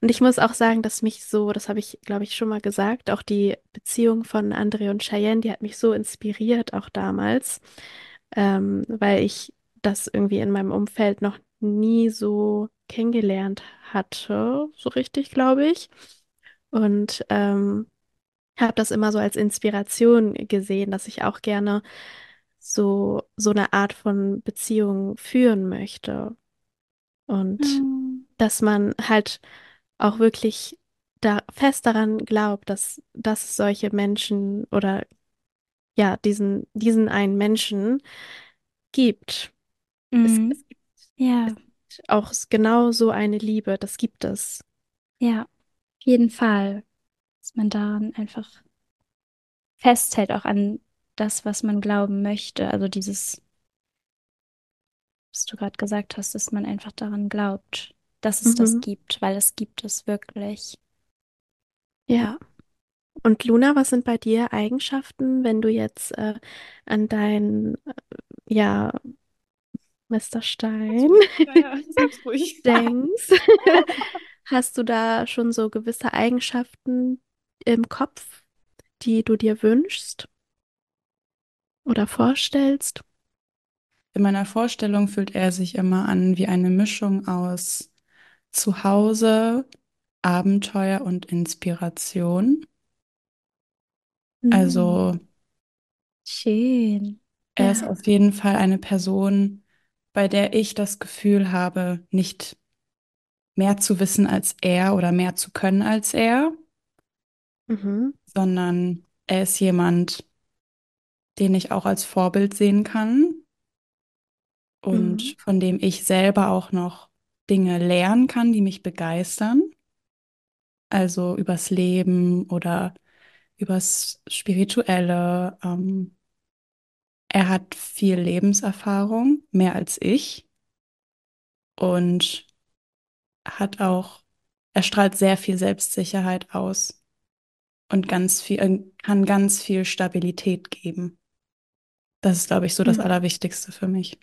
und ich muss auch sagen, dass mich so, das habe ich, glaube ich, schon mal gesagt, auch die Beziehung von André und Cheyenne, die hat mich so inspiriert, auch damals, ähm, weil ich das irgendwie in meinem Umfeld noch nie so kennengelernt hatte, so richtig, glaube ich. Und ähm, habe das immer so als Inspiration gesehen, dass ich auch gerne so, so eine Art von Beziehung führen möchte. Und Mhm. dass man halt auch wirklich da fest daran glaubt, dass, dass es solche Menschen oder ja, diesen, diesen einen Menschen gibt. Es, Mhm. es gibt Ja, auch genau so eine Liebe, das gibt es. ja, jeden Fall. Dass man daran einfach festhält, auch an das, was man glauben möchte. Also dieses was du gerade gesagt hast, dass man einfach daran glaubt, dass es das Mhm. gibt, weil es gibt es wirklich. Ja. Und Luna, was sind bei dir Eigenschaften, wenn du jetzt äh, an dein, äh, ja, Mr. Stein Ja, ja, sag's ruhig. denkst? Hast du da schon so gewisse Eigenschaften im Kopf, die du dir wünschst oder vorstellst? In meiner Vorstellung fühlt er sich immer an wie eine Mischung aus Zuhause, Abenteuer und Inspiration. Mhm. Also Schön. er ist Ja. auf jeden Fall eine Person, bei der ich das Gefühl habe, nicht mehr zu wissen als er oder mehr zu können als er, Mhm. sondern er ist jemand, den ich auch als Vorbild sehen kann und Mhm. von dem ich selber auch noch Dinge lernen kann, die mich begeistern. Also übers Leben oder übers Spirituelle. Ähm, er hat viel Lebenserfahrung, mehr als ich und hat auch, er strahlt sehr viel Selbstsicherheit aus und ganz viel, äh, kann ganz viel Stabilität geben. Das ist, glaube ich, so das Mhm. Allerwichtigste für mich,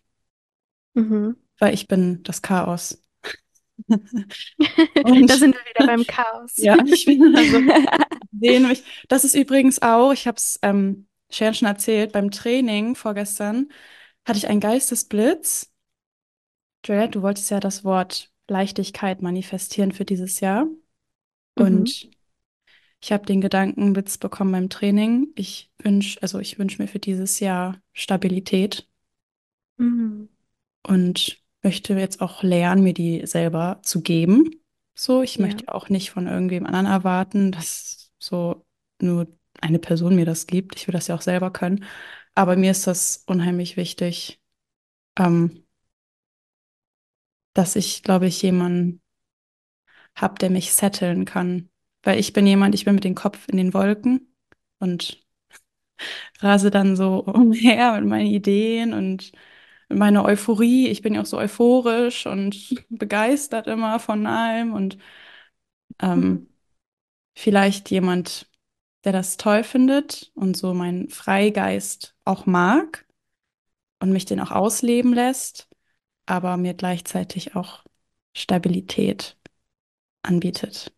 Mhm. weil ich bin das Chaos. Da Und sind wir wieder beim Chaos. ja, ich bin also sehen mich. Das ist übrigens auch, ich habe es ähm, Sharon schon erzählt, beim Training vorgestern hatte ich einen Geistesblitz. Juliette, du wolltest ja das Wort Leichtigkeit manifestieren für dieses Jahr. Mhm. Und ich habe den Gedankenblitz bekommen beim Training. Ich wünsche, also ich wünsche mir für dieses Jahr Stabilität Mhm. und möchte jetzt auch lernen, mir die selber zu geben. So, ich Ja. möchte auch nicht von irgendwem anderen erwarten, dass so nur eine Person mir das gibt. Ich will das ja auch selber können. Aber mir ist das unheimlich wichtig, ähm, dass ich, glaube ich, jemanden habe, der mich setteln kann. Weil ich bin jemand, ich bin mit dem Kopf in den Wolken und rase dann so umher mit meinen Ideen und mit meiner Euphorie. Ich bin ja auch so euphorisch und begeistert immer von allem und ähm, Mhm. vielleicht jemand, der das toll findet und so meinen Freigeist auch mag und mich den auch ausleben lässt, aber mir gleichzeitig auch Stabilität anbietet.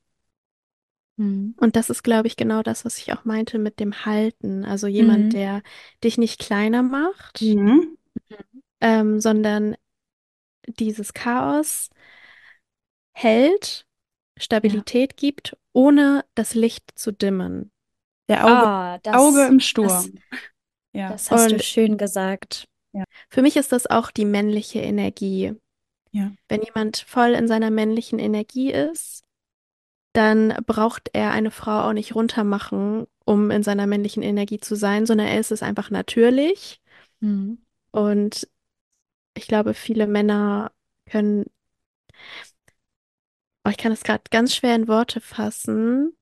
Mhm. Und das ist, glaube ich, genau das, was ich auch meinte mit dem Halten. Also jemand, Mhm. der dich nicht kleiner macht, Mhm. ähm, sondern dieses Chaos hält, Ja. Stabilität gibt, ohne das Licht zu dimmen. Der Auge, Ah, Auge das, im das, Sturm. Ja. das hast du Und schön gesagt. Für mich ist das auch die männliche Energie. Ja. Wenn jemand voll in seiner männlichen Energie ist, dann braucht er eine Frau auch nicht runtermachen, um in seiner männlichen Energie zu sein, sondern er ist es einfach natürlich. Mhm. Und ich glaube, viele Männer können, oh, ich kann es gerade ganz schwer in Worte fassen,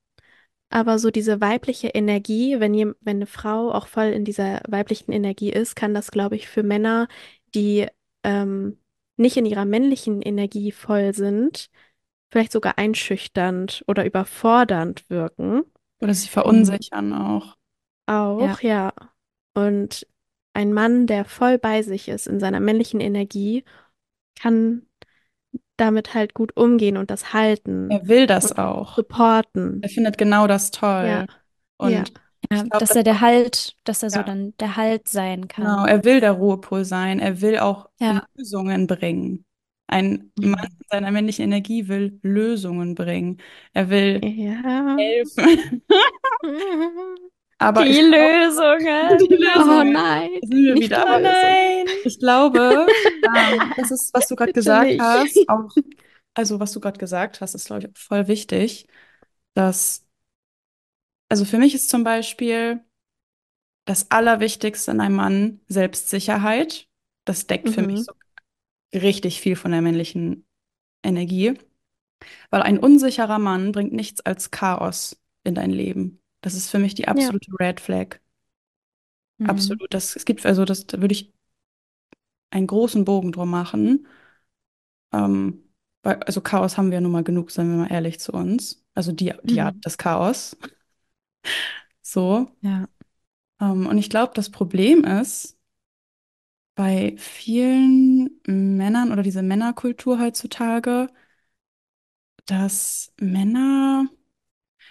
aber so diese weibliche Energie, wenn, jem- wenn eine Frau auch voll in dieser weiblichen Energie ist, kann das, glaube ich, für Männer, die ähm, nicht in ihrer männlichen Energie voll sind, vielleicht sogar einschüchternd oder überfordernd wirken. Oder sie Mhm. verunsichern auch. Ja. Auch, ja. Und ein Mann, der voll bei sich ist in seiner männlichen Energie, kann damit halt gut umgehen und das halten Er will das und auch. supporten. Er findet genau das Ja, toll. ja. Und Ja, ich glaube, dass das er der Halt, dass er so ja, dann der Halt sein genau, kann. er will der Ruhepol sein. Er will auch Ja. Lösungen bringen. Ein Mann Mhm. in seiner männlichen Energie will Lösungen bringen. Er will Ja. helfen. Aber Die Lösungen. die Oh Lösungen, nein, da sind wir nicht wieder. Oh Aber nein. ich glaube, ähm, das ist, was du gerade gesagt hast, auch, also was du gerade gesagt hast, ist, glaube ich, voll wichtig, dass, also für mich ist zum Beispiel das Allerwichtigste in einem Mann Selbstsicherheit. Das deckt für mich Mhm. so richtig viel von der männlichen Energie, weil ein unsicherer Mann bringt nichts als Chaos in dein Leben. Das ist für mich die Ja. absolute Red Flag. Mhm. Absolut. Das, es gibt, also das da würde ich einen großen Bogen drum machen. Ähm, weil, also Chaos haben wir ja nun mal genug, seien wir mal ehrlich zu uns. Also die, die Art Mhm. des Chaos. So. Ja. Ähm, und ich glaube, das Problem ist, bei vielen Männern oder diese Männerkultur heutzutage, dass Männer,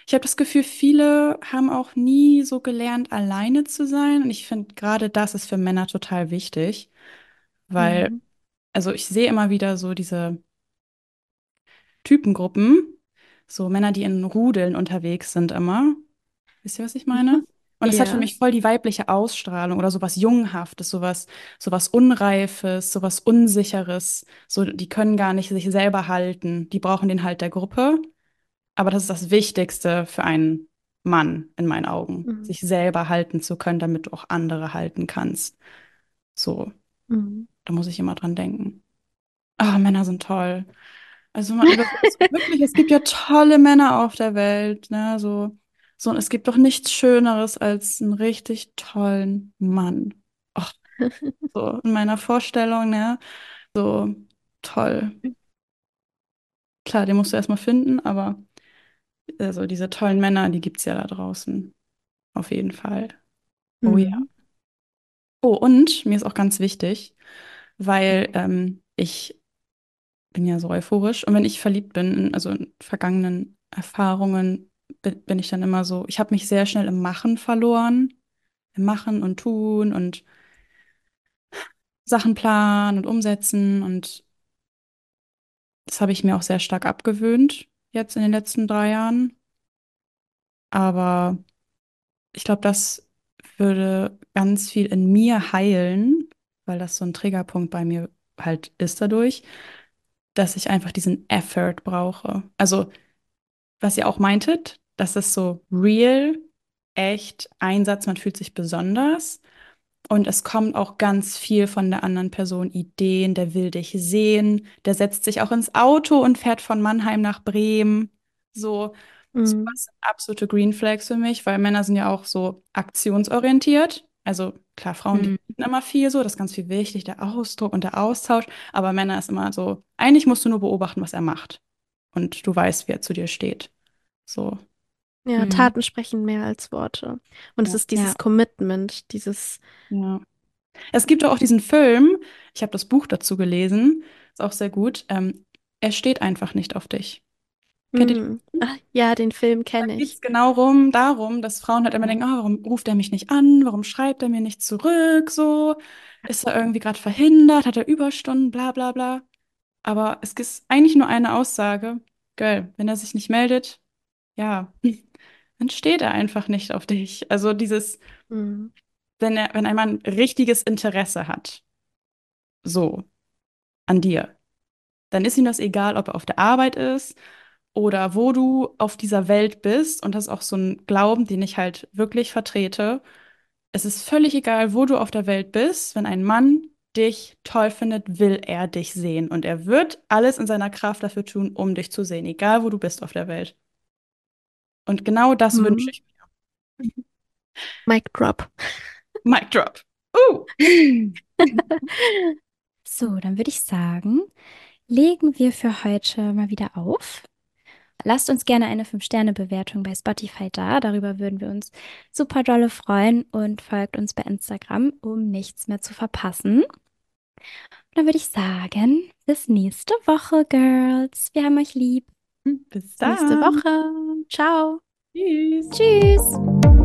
ich habe das Gefühl, viele haben auch nie so gelernt, alleine zu sein. Und ich finde, gerade das ist für Männer total wichtig, weil, Mhm. also ich sehe immer wieder so diese Typengruppen, so Männer, die in Rudeln unterwegs sind immer. Wisst ihr, was ich meine? Und es hat für mich voll die weibliche Ausstrahlung oder sowas Junghaftes, sowas, sowas Unreifes, sowas Unsicheres. So, die können gar nicht sich selber halten. Die brauchen den Halt der Gruppe. Aber das ist das Wichtigste für einen Mann in meinen Augen, Mhm. sich selber halten zu können, damit du auch andere halten kannst. So, Mhm. da muss ich immer dran denken. Ah, Männer sind toll. Also man, wirklich, es gibt ja tolle Männer auf der Welt, ne? So, so, und es gibt doch nichts Schöneres als einen richtig tollen Mann. Ach, so in meiner Vorstellung, ne? So toll. Klar, den musst du erstmal finden, aber also diese tollen Männer, die gibt's ja da draußen. Auf jeden Fall. Oh ja. Mhm. Oh, und mir ist auch ganz wichtig, weil ähm, ich bin ja so euphorisch. Und wenn ich verliebt bin, in, also in vergangenen Erfahrungen, bin, bin ich dann immer so, ich habe mich sehr schnell im Machen verloren. Im Machen und Tun und Sachen planen und umsetzen. Und das habe ich mir auch sehr stark abgewöhnt, jetzt in den letzten drei Jahren. Aber ich glaube, das würde ganz viel in mir heilen, weil das so ein Triggerpunkt bei mir halt ist dadurch, dass ich einfach diesen Effort brauche. Also was ihr auch meintet, das ist so real, echt, Einsatz, man fühlt sich besonders. Und es kommt auch ganz viel von der anderen Person, Ideen, der will dich sehen, der setzt sich auch ins Auto und fährt von Mannheim nach Bremen. So, Mhm. sind absolute Green Flags für mich, weil Männer sind ja auch so aktionsorientiert. Also klar, Frauen, Mhm. reden immer viel so, das ist ganz viel wichtig, der Ausdruck und der Austausch. Aber Männer ist immer so, eigentlich musst du nur beobachten, was er macht. Und du weißt, wie er zu dir steht. So, Ja, Mhm. Taten sprechen mehr als Worte. Und es ja. ist dieses Ja. Commitment, dieses, Ja. Es gibt auch diesen Film, ich habe das Buch dazu gelesen, ist auch sehr gut. Ähm, er steht einfach nicht auf dich. Kennt ihr den? ah, ja, den Film kenne ich. es genau rum, darum, dass Frauen halt immer denken, oh, warum ruft er mich nicht an? Warum schreibt er mir nicht zurück? So, ist er irgendwie gerade verhindert? Hat er Überstunden? Bla bla bla. Aber es ist eigentlich nur eine Aussage. Geil, wenn er sich nicht meldet, ja, dann steht er einfach nicht auf dich. Also dieses, Mm, wenn er, wenn ein Mann richtiges Interesse hat, so an dir, dann ist ihm das egal, ob er auf der Arbeit ist oder wo du auf dieser Welt bist. Und das ist auch so ein Glauben, den ich halt wirklich vertrete. Es ist völlig egal, wo du auf der Welt bist. Wenn ein Mann dich toll findet, will er dich sehen. Und er wird alles in seiner Kraft dafür tun, um dich zu sehen, egal wo du bist auf der Welt. Und genau das wünsche mm. ich Mic drop. mir. Mic drop. Uh. So, dann würde ich sagen, legen wir für heute mal wieder auf. Lasst uns gerne eine 5-Sterne-Bewertung bei Spotify da. Darüber würden wir uns super dolle freuen und folgt uns bei Instagram, um nichts mehr zu verpassen. Und dann würde ich sagen, bis nächste Woche, Girls. Wir haben euch lieb. Bis Bis nächste dann. Woche. Ciao. Tschüss. Tschüss.